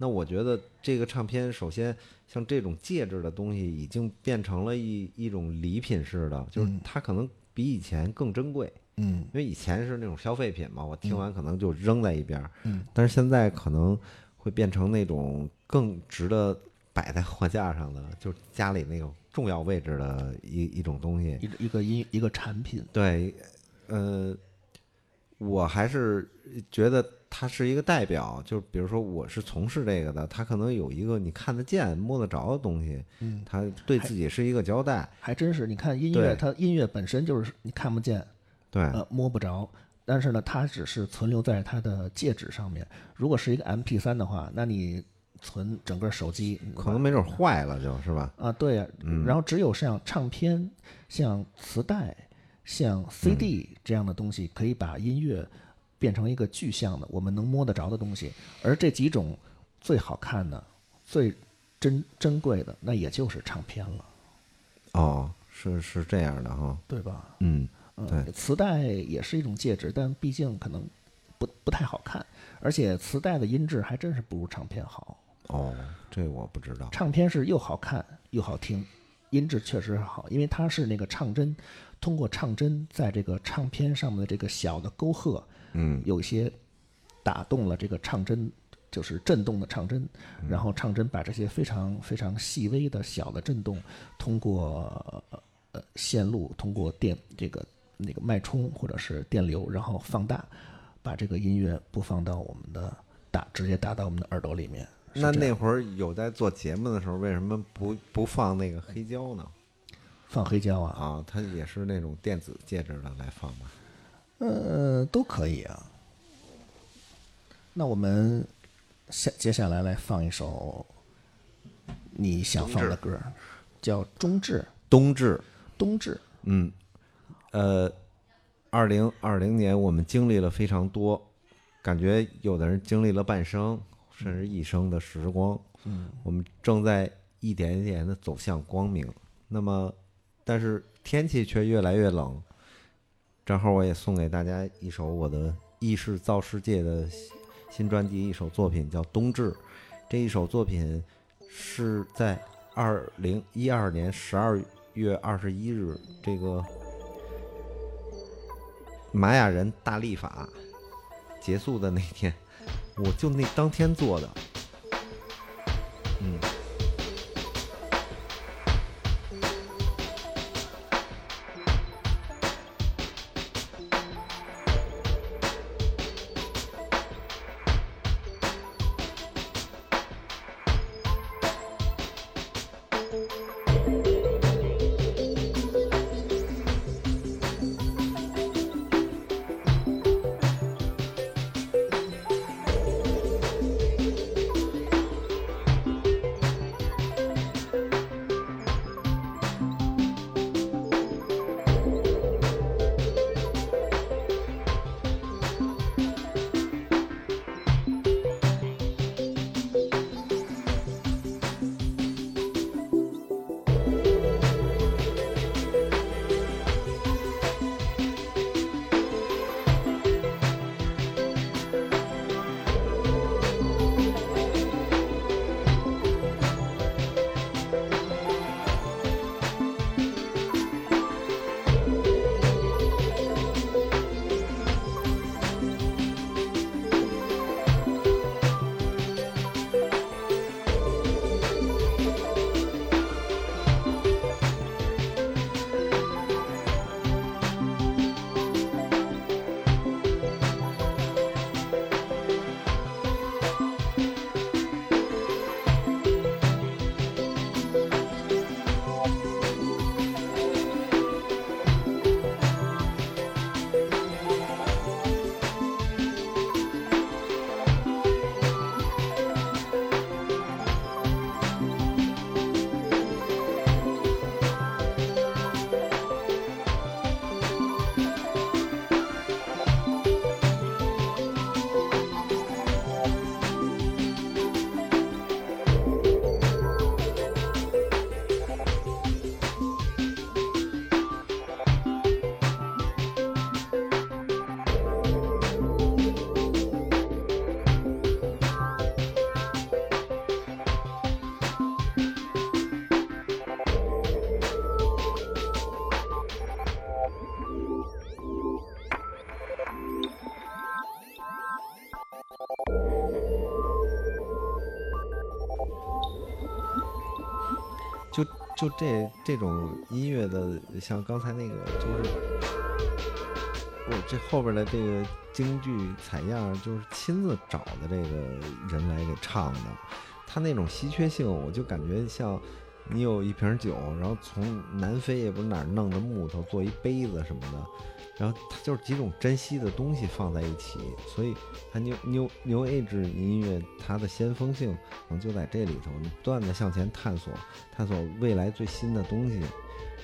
那我觉得这个唱片，首先像这种介质的东西，已经变成了一一种礼品式的，就是嗯它可能比以前更珍贵。嗯因为以前是那种消费品嘛，我听完可能就扔在一边儿，嗯，但是现在可能会变成那种更值得摆在货架上的，就是家里那种重要位置的一一种东西。一一个音一个产品。对，呃，我还是觉得它是一个代表，就是比如说我是从事这个的，他可能有一个你看得见、摸得着的东西，嗯，它对自己是一个交代。还真是，你看音乐，它音乐本身就是你看不见，对，呃，摸不着，但是呢，它只是存留在它的介质上面。如果是一个 M P 三的话，那你存整个手机可能没准坏了，就是吧？啊，对呀、嗯然后只有像唱片、像磁带、像 CD 这样的东西，可以把音乐变成一个具象的、我们能摸得着的东西。而这几种最好看的、最珍珍贵的，那也就是唱片了，哦，是是这样的哈，对吧？嗯。嗯对，磁带也是一种介质，但毕竟可能不不太好看，而且磁带的音质还真是不如唱片好。哦，这我不知道。唱片是又好看又好听，音质确实好，因为它是那个唱针，通过唱针在这个唱片上面的这个小的沟壑，嗯，有一些打动了这个唱针，就是震动的唱针，然后唱针把这些非常非常细微的小的震动，通过呃线路，通过电这个那个脉冲或者是电流，然后放大，把这个音乐播放到我们的打直接打到我们的耳朵里面。那那会儿有在做节目的时候，为什么不不放那个黑胶呢？放黑胶啊，啊，它也是那种电子介质的来放吧？呃，都可以啊。那我们下接下来来放一首你想放的歌，叫《冬至》。冬至，冬至，嗯，呃，二零二零年我们经历了非常多，感觉有的人经历了半生甚至一生的时光，嗯，我们正在一点一点的走向光明。那么，但是天气却越来越冷。正好我也送给大家一首我的意识造世界的新新专辑，一首作品叫《冬至》。这一首作品是在二零一二年十二月二十一日，这个玛雅人大历法结束的那天，我就那当天做的。嗯。就这这种音乐的，像刚才那个，就是我这后边的这个京剧采样，就是亲自找的这个人来给唱的，他那种稀缺性，我就感觉像你有一瓶酒，然后从南非也不是哪儿弄的木头做一杯子什么的，然后它就是几种珍稀的东西放在一起，所以它 new new new age 音乐它的先锋性可能就在这里头，你不断的向前探索，探索未来最新的东西，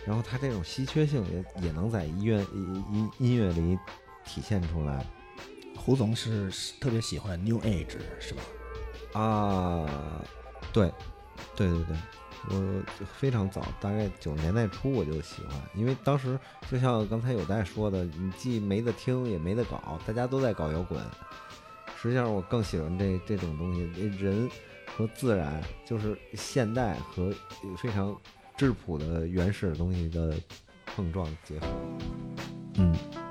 然后它这种稀缺性也也能在音乐音音音乐里体现出来胡总是特别喜欢 New Age 是吧？啊，对，对对对。我非常早，大概九十年代初我就喜欢，因为当时就像刚才有代说的，你既没得听也没得搞，大家都在搞摇滚。实际上我更喜欢这这种东西，人和自然就是现代和非常质朴的原始的东西的碰撞结合。嗯。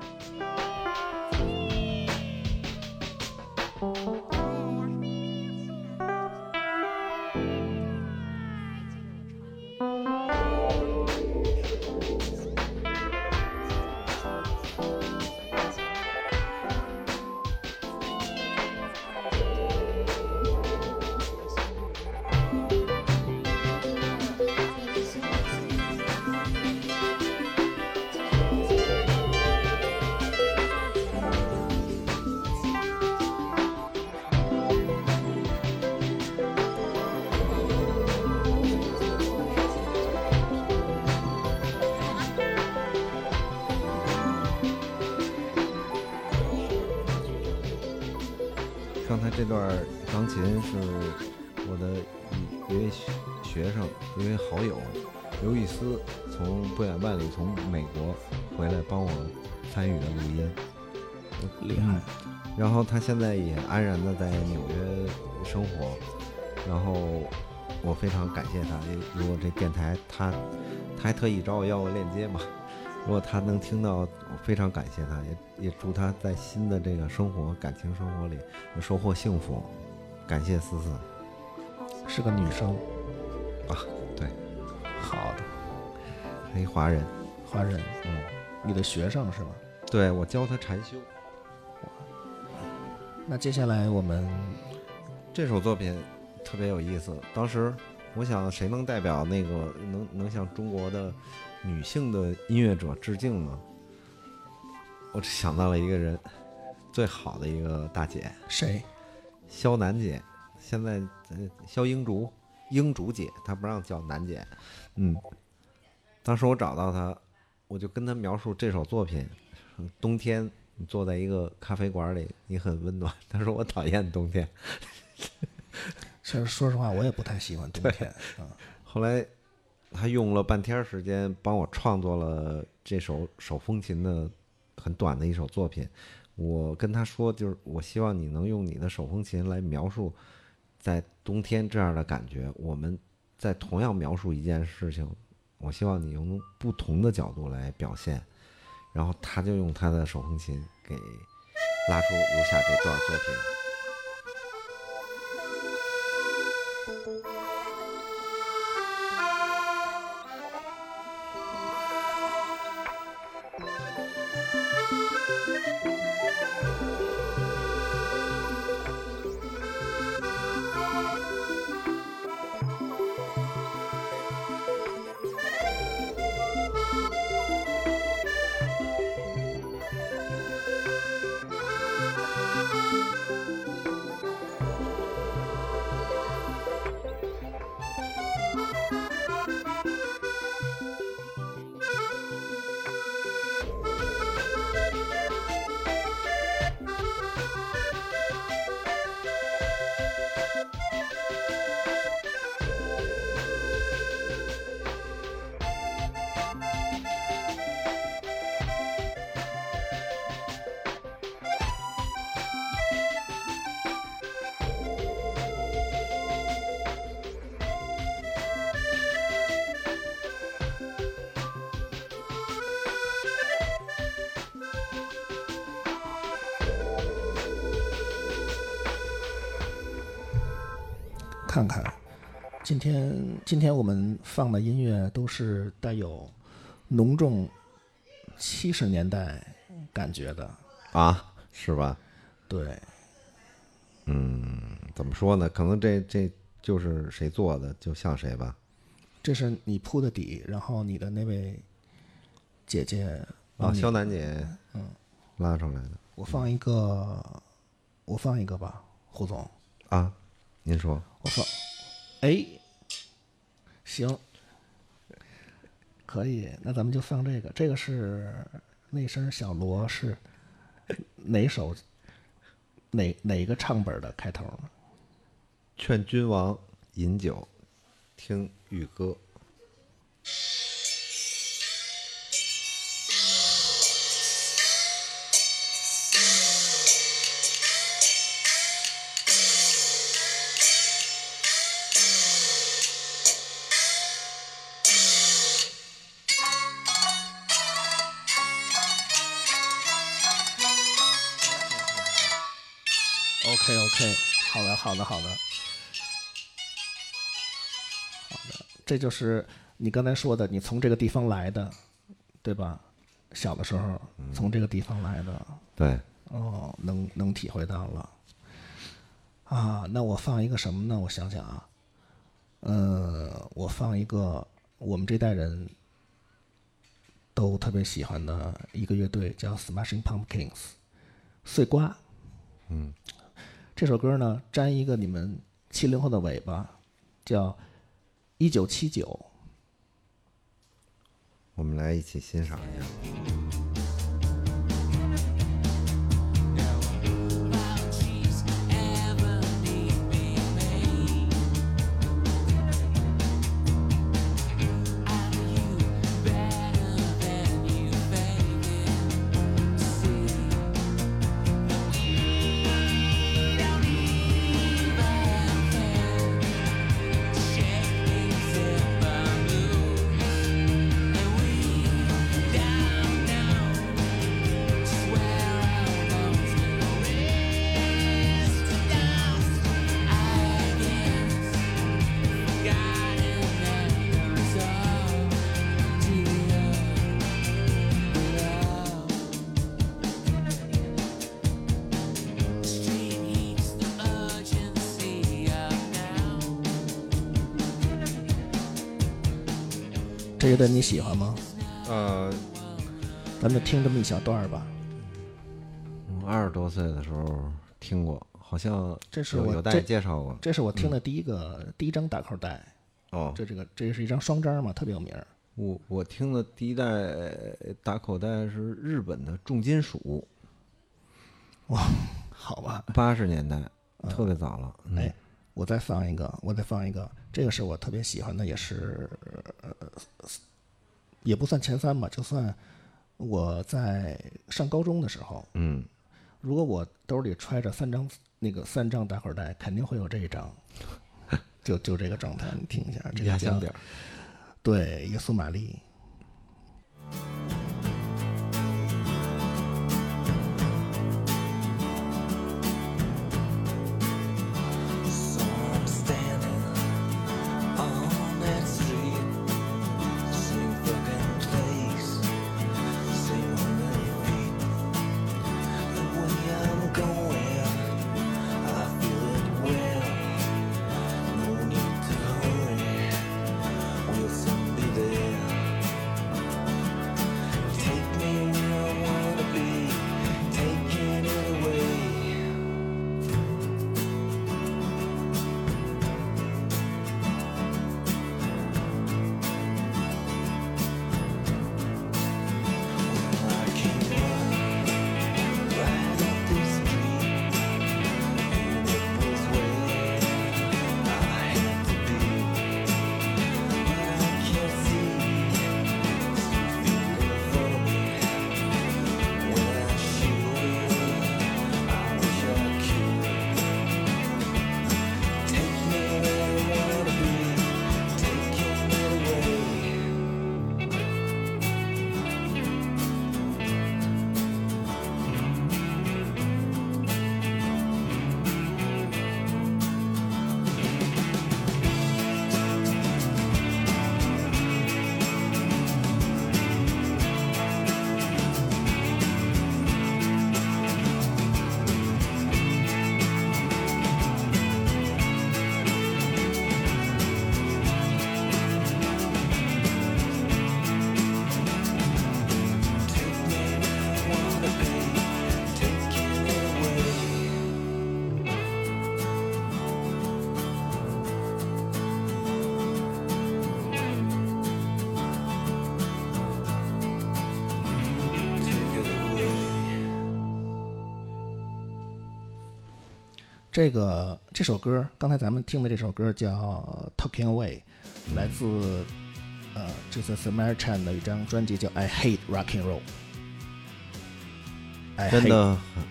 感谢他。如果这电台他他还特意找我要个链接嘛，如果他能听到，我非常感谢他，也也祝他在新的这个生活感情生活里能收获幸福。感谢思思是个女生，啊，对，好的，是一华人，华人，嗯，你的学生是吧？对我教他禅修。那接下来我们这首作品特别有意思。当时我想，谁能代表那个能能向中国的女性的音乐者致敬呢？我只想到了一个人，最好的一个大姐，谁？肖楠姐。现在呃，肖英竹，英竹姐，她不让叫楠姐。嗯，当时我找到她，我就跟她描述这首作品。冬天你坐在一个咖啡馆里，你很温暖。她说我讨厌冬天。其实说实话，我也不太喜欢冬天啊。后来他用了半天时间帮我创作了这首手风琴的很短的一首作品。我跟他说，就是我希望你能用你的手风琴来描述在冬天这样的感觉。我们在同样描述一件事情，我希望你用不同的角度来表现。然后他就用他的手风琴给拉出如下这段作品。放的音乐都是带有浓重七十年代感觉的，啊，是吧？对，嗯怎么说呢？可能这这就是谁做的，就像谁吧。这是你铺的底，然后你的那位姐姐啊，肖楠姐，嗯，拉出来的我放一个，我放一个吧，胡总，啊。您说，我放，哎，行，可以，那咱们就放这个，这个是那声小罗是哪首哪哪个唱本的开头呢？劝君王饮酒，听玉歌。好的好的好的，这就是你刚才说的，你从这个地方来的，对吧？小的时候从这个地方来的，对，哦，能能体会到了。啊，那我放一个什么呢？我想想啊，呃，我放一个我们这代人都特别喜欢的一个乐队，叫 Smashing Pumpkins，碎瓜。嗯，这首歌呢，沾一个你们七零后的尾巴，叫《一九七九》。我们来一起欣赏一下。你喜欢吗？呃，咱们就听这么一小段儿吧。我二十多岁的时候听过，好像这是我有大我这爷介绍过。这是我听的第一个、第一张打口带，哦，这这个这是一张双张嘛，特别有名儿。我我听的第一代打口袋是日本的重金属，哇好吧，八十年代，特别早了。嗯哎，我再放一个，我再放一个，这个是我特别喜欢的，也是，呃，也不算前三吧，就算我在上高中的时候，嗯，如果我兜里揣着三张那个三张打口袋，肯定会有这一张，就就这个状态，你听一下，这个叫压箱底儿。对，耶稣玛丽。这个这首歌，刚才咱们听的这首歌叫《Talking Away》，来自呃 Jesus American 的一张专辑叫《I Hate Rock and Roll》。真的很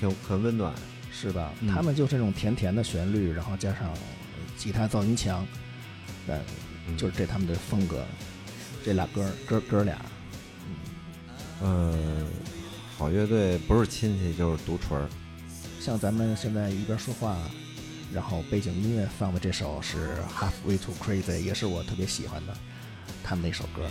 挺很温暖。是吧？嗯他们就是这种甜甜的旋律，然后加上吉他噪音强，呃，嗯就是这他们的风格。这俩哥哥哥俩，嗯，好乐队不是亲戚就是独锤儿。像咱们现在一边说话，然后背景音乐放的这首是《Halfway to Crazy》，也是我特别喜欢的他们那首歌。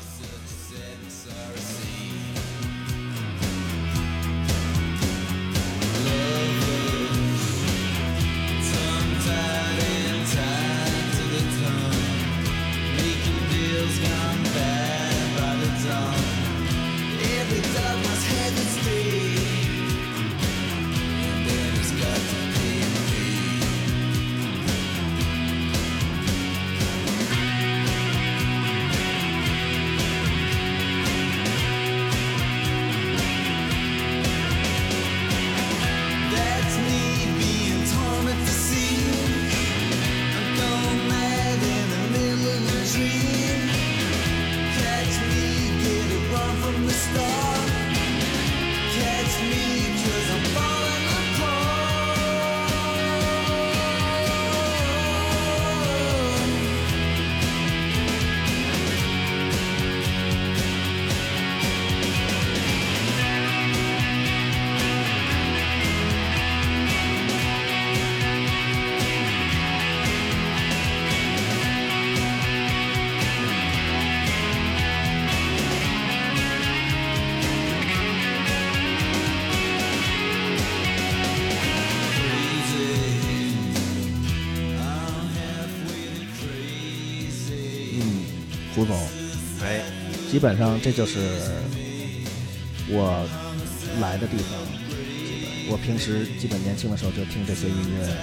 基本上这就是我来的地方。我平时基本年轻的时候就听这些音乐，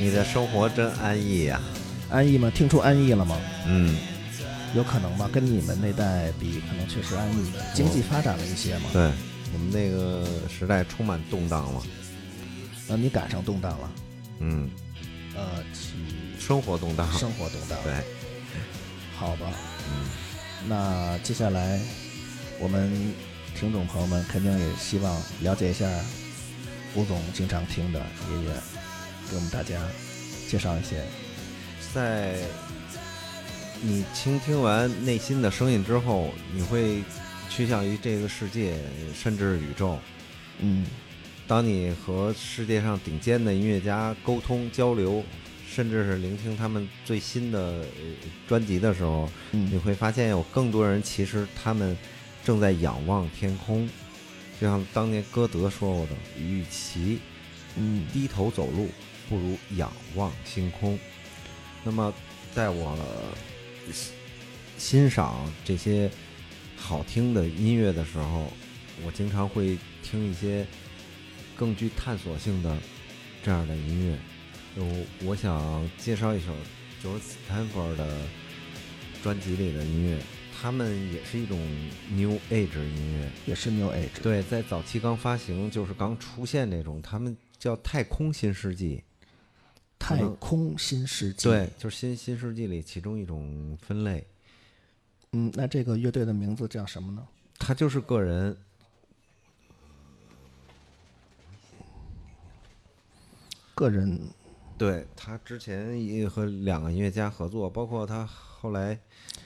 你的生活真安逸呀、安逸吗？听出安逸了吗？嗯，有可能吧，跟你们那代比，可能确实安逸，经济发展了一些嘛。对，我们那个时代充满动荡嘛。那你赶上动荡了，嗯，呃，起生活动荡。生活动荡，对，好吧。那接下来我们听众朋友们肯定也希望了解一下吴总经常听的音乐，给我们大家介绍一些。在你倾听完内心的声音之后，你会趋向于这个世界，甚至宇宙。嗯当你和世界上顶尖的音乐家沟通交流，甚至是聆听他们最新的呃专辑的时候，你嗯会发现有更多人其实他们正在仰望天空，就像当年歌德说过的：“与其嗯低头走路，不如仰望星空。”那么，在我欣欣赏这些好听的音乐的时候，我经常会听一些更具探索性的这样的音乐。有，我想介绍一首 George Stanford 的专辑里的音乐，他们也是一种 New Age 音乐。也是 New Age。对，在早期刚发行，就是刚出现那种，他们叫太空新世纪。太空新世纪。对，，就是新新世纪里其中一种分类。嗯，那这个乐队的名字叫什么呢？他就是个人，个人对他之前也和两个音乐家合作，包括他后来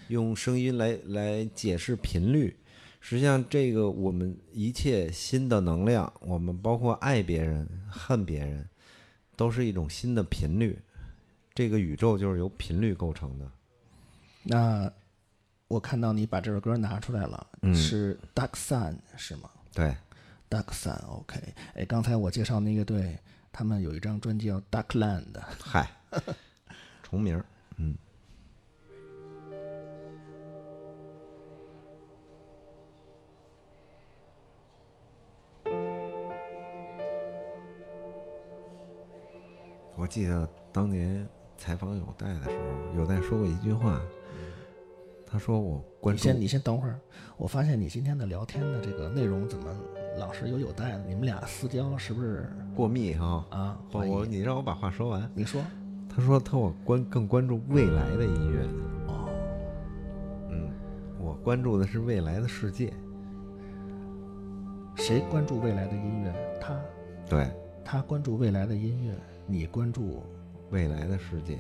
用声音来来解释频率。实际上，这个我们一切新的能量，我们包括爱别人、恨别人，都是一种新的频率。这个宇宙就是由频率构成的。那我看到你把这首歌拿出来了，嗯是 Dark Sun 是吗对，？Dark Sun，OK、哎，刚才我介绍那个队，他们有一张专辑叫 Dark Land，嗨，重名儿。嗯。我记得当年采访有代的时候，有代说过一句话，他说我关注你先你先等会儿，我发现你今天的聊天的这个内容怎么老师有有带的？你们俩私交是不是过密哈。啊？我你让我把话说完。你说他说他我关更关注未来的音乐。哦，嗯，我关注的是未来的世界。谁关注未来的音乐？他对，他关注未来的音乐，你关注未来的世界。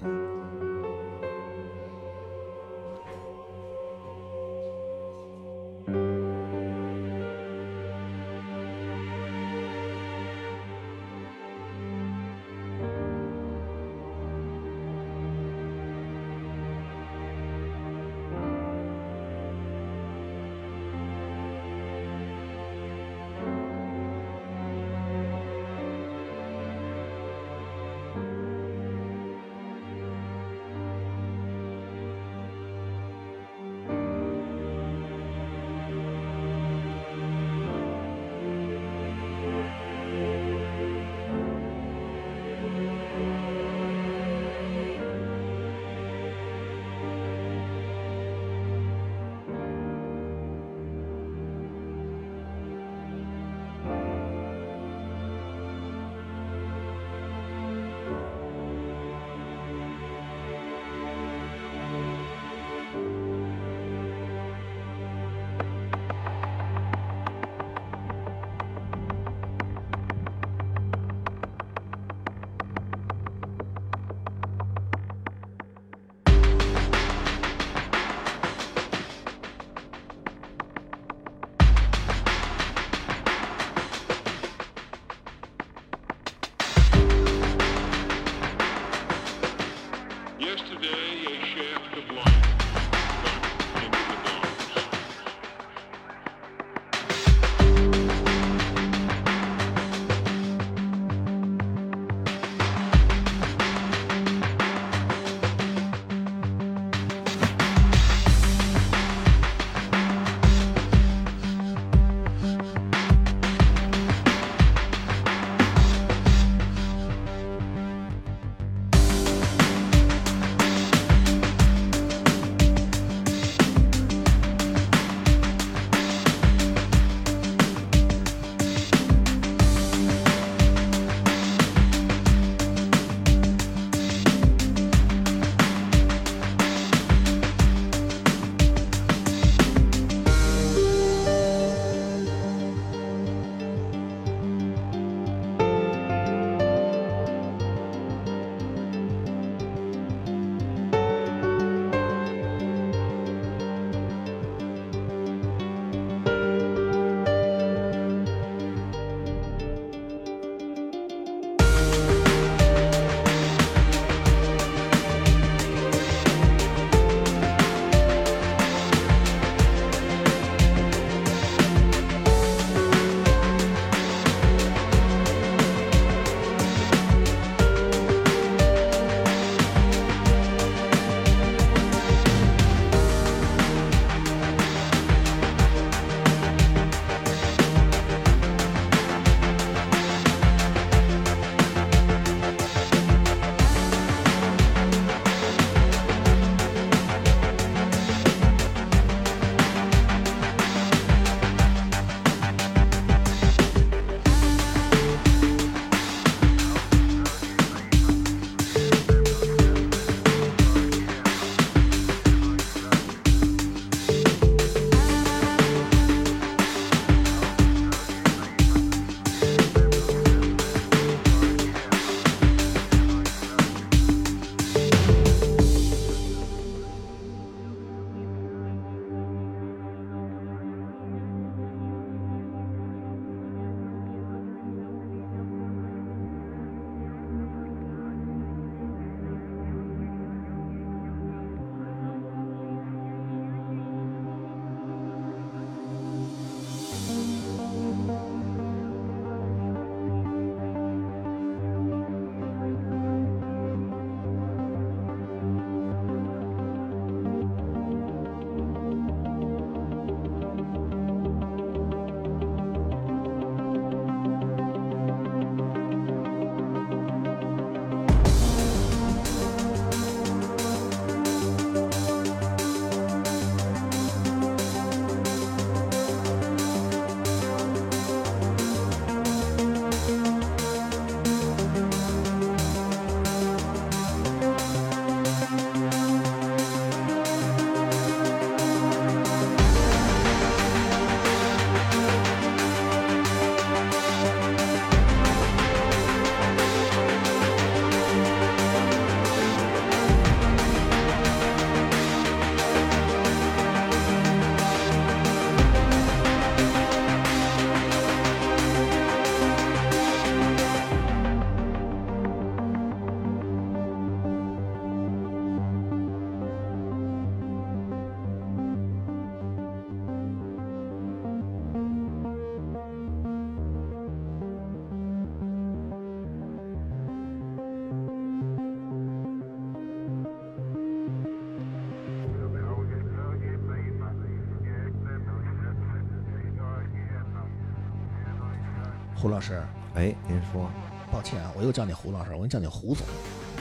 胡老师，哎，您说，抱歉啊，我又叫你胡老师，我叫你胡总，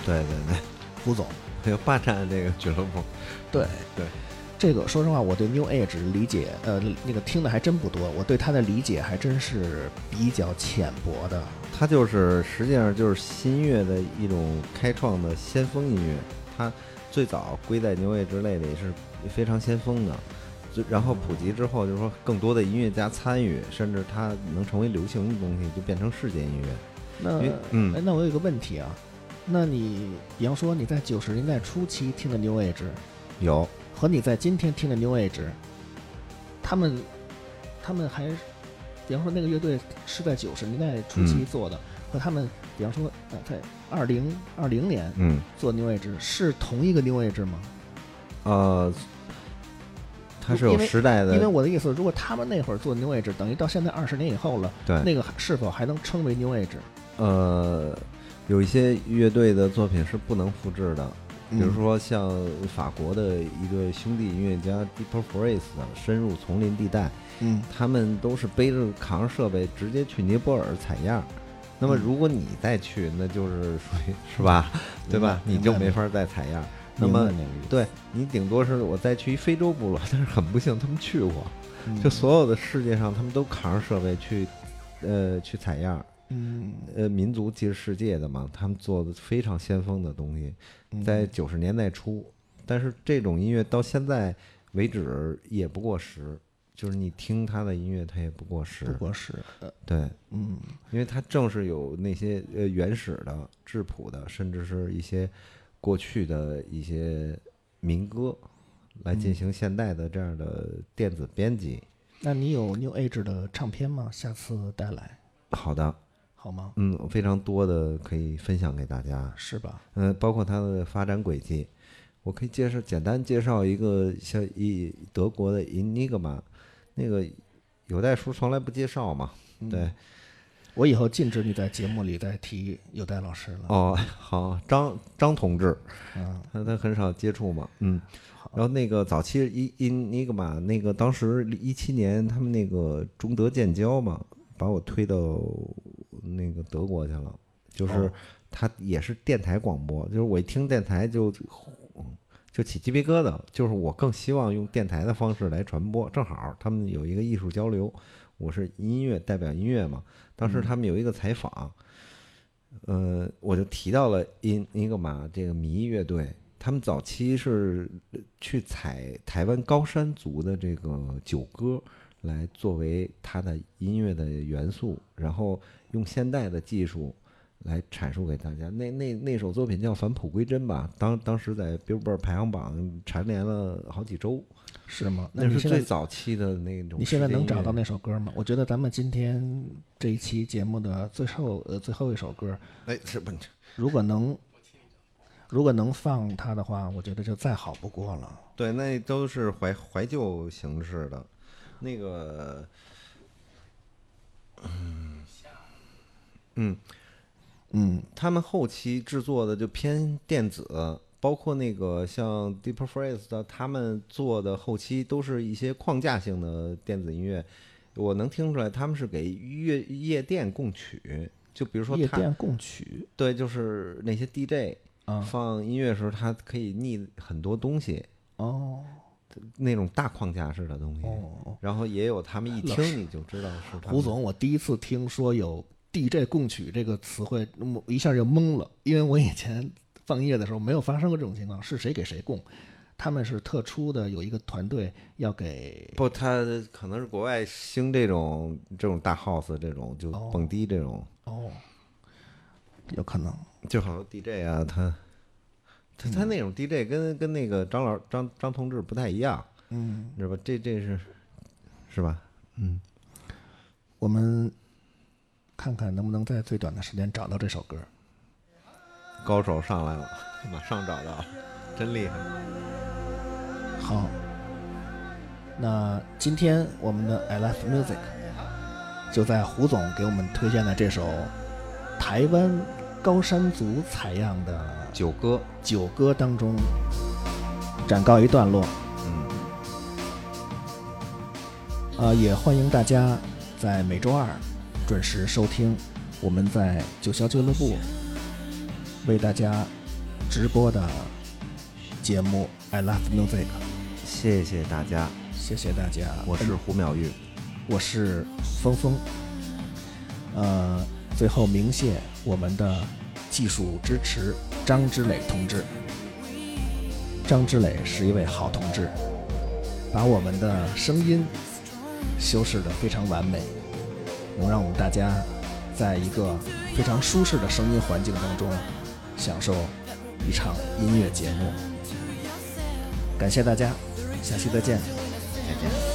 对对对，胡总。还有霸占这个俱乐部，对对，这个说实话，我对 New Age 理解，呃，那个听的还真不多，我对他的理解还真是比较浅薄的。它就是实际上就是新音乐的一种开创的先锋音乐，它最早归在牛尾之类里是非常先锋的。就然后普及之后，就是说更多的音乐家参与，甚至它能成为流行的东西，就变成世界音乐。那嗯哎，那我有一个问题啊，那你比方说你在九十年代初期听的 New Age 有和你在今天听的 New Age，他们他们还，比方说那个乐队是在九十年代初期嗯做的，和他们比方说呃在二零二零年嗯做 New Age 是同一个 New Age 吗？呃，它是有时代的，因为我的意思，如果他们那会儿做 New Age，等于到现在二十年以后了，对那个是否还能称为 New Age？呃，有一些乐队的作品是不能复制的，比如嗯说像法国的一个兄弟音乐家 Deeper Freeze 深入丛林地带，嗯他们都是背着扛着设备直接去尼泊尔采样。那么嗯如果你再去，那就是属于是吧，对吧？你就没法再采样。那么对你顶多是我再去一非洲部落，但是很不幸他们去过，嗯。就所有的世界上他们都扛着设备去，呃，去采样。嗯。呃，民族即是世界的嘛，他们做的非常先锋的东西，嗯。在九十年代初，但是这种音乐到现在为止也不过时，就是你听他的音乐，它也不过时。不。过是呃对，嗯。因为它正是有那些呃原始的、质朴的，甚至是一些过去的一些民歌，来进行现代的这样的电子编辑。那你有 New Age 的唱片吗？下次带来好的，好吗？嗯，非常多的可以分享给大家。是吧？嗯，包括它的发展轨迹，我可以介绍简单介绍一个像一德国的 Enigma，那个有代叔从来不介绍嘛，对，我以后禁止你在节目里再提有代老师了。哦，好，张张同志，啊他他很少接触嘛，嗯，然后那个早期 E Enigma 那个当时一七年他们那个中德建交嘛，把我推到那个德国去了，就是哦。他也是电台广播，就是我一听电台就就起鸡皮疙瘩，就是我更希望用电台的方式来传播，正好他们有一个艺术交流，我是音乐代表音乐嘛，当时他们有一个采访，呃，我就提到了因尼格玛这个迷乐队，他们早期是去采台湾高山族的这个酒歌来作为它的音乐的元素，然后用现代的技术来阐述给大家。那那那首作品叫《返璞归真》吧，当当时在 Billboard 排行榜蝉联了好几周，是吗？那那是最早期的那种。你现在能找到？那首歌吗？我觉得咱们今天这一期节目的最后呃最后一首歌，哎，是不？如果能如果能放它的话，我觉得就再好不过了。对，那都是怀怀旧形式的，那个，嗯，嗯，嗯他们后期制作的就偏电子，包括那个像 Deeper Freeze 的，他们做的后期都是一些框架性的电子音乐，我能听出来他们是给夜夜店供曲，就比如说他夜店供曲对，就是那些 DJ 啊放音乐的时候，他可以逆很多东西。哦那种大框架式的东西，哦，然后也有他们一听你就知道是胡总，我第一次听说有 DJ 供曲这个词汇，我一下就懵了，因为我以前放夜的时候没有发生过这种情况，是谁给谁供？他们是特殊的有一个团队要给不，他可能是国外兴这种这种大 house 这种就哦蹦迪这种，哦，有可能就好像 DJ 啊，他他他那种 DJ 跟跟那个张老张张同志不太一样，嗯，知道吧？这这是是吧？嗯，我们看看能不能在最短的时间找到这首歌。高手上来了，马上找到，真厉害。好，那今天我们的 I Love Music 就在胡总给我们推荐的这首台湾高山族采样的九歌》《九歌当中展告一段落。嗯，呃，也欢迎大家在每周二准时收听我们在九霄俱乐部为大家直播的节目《I Love Music》。谢谢大家，谢谢大家，我是胡淼玉。我是峰峰。呃，最后鸣谢我们的技术支持张之磊同志。张之磊是一位好同志，把我们的声音修饰得非常完美，能让我们大家在一个非常舒适的声音环境当中享受一场音乐节目。感谢大家，下期再见。再见。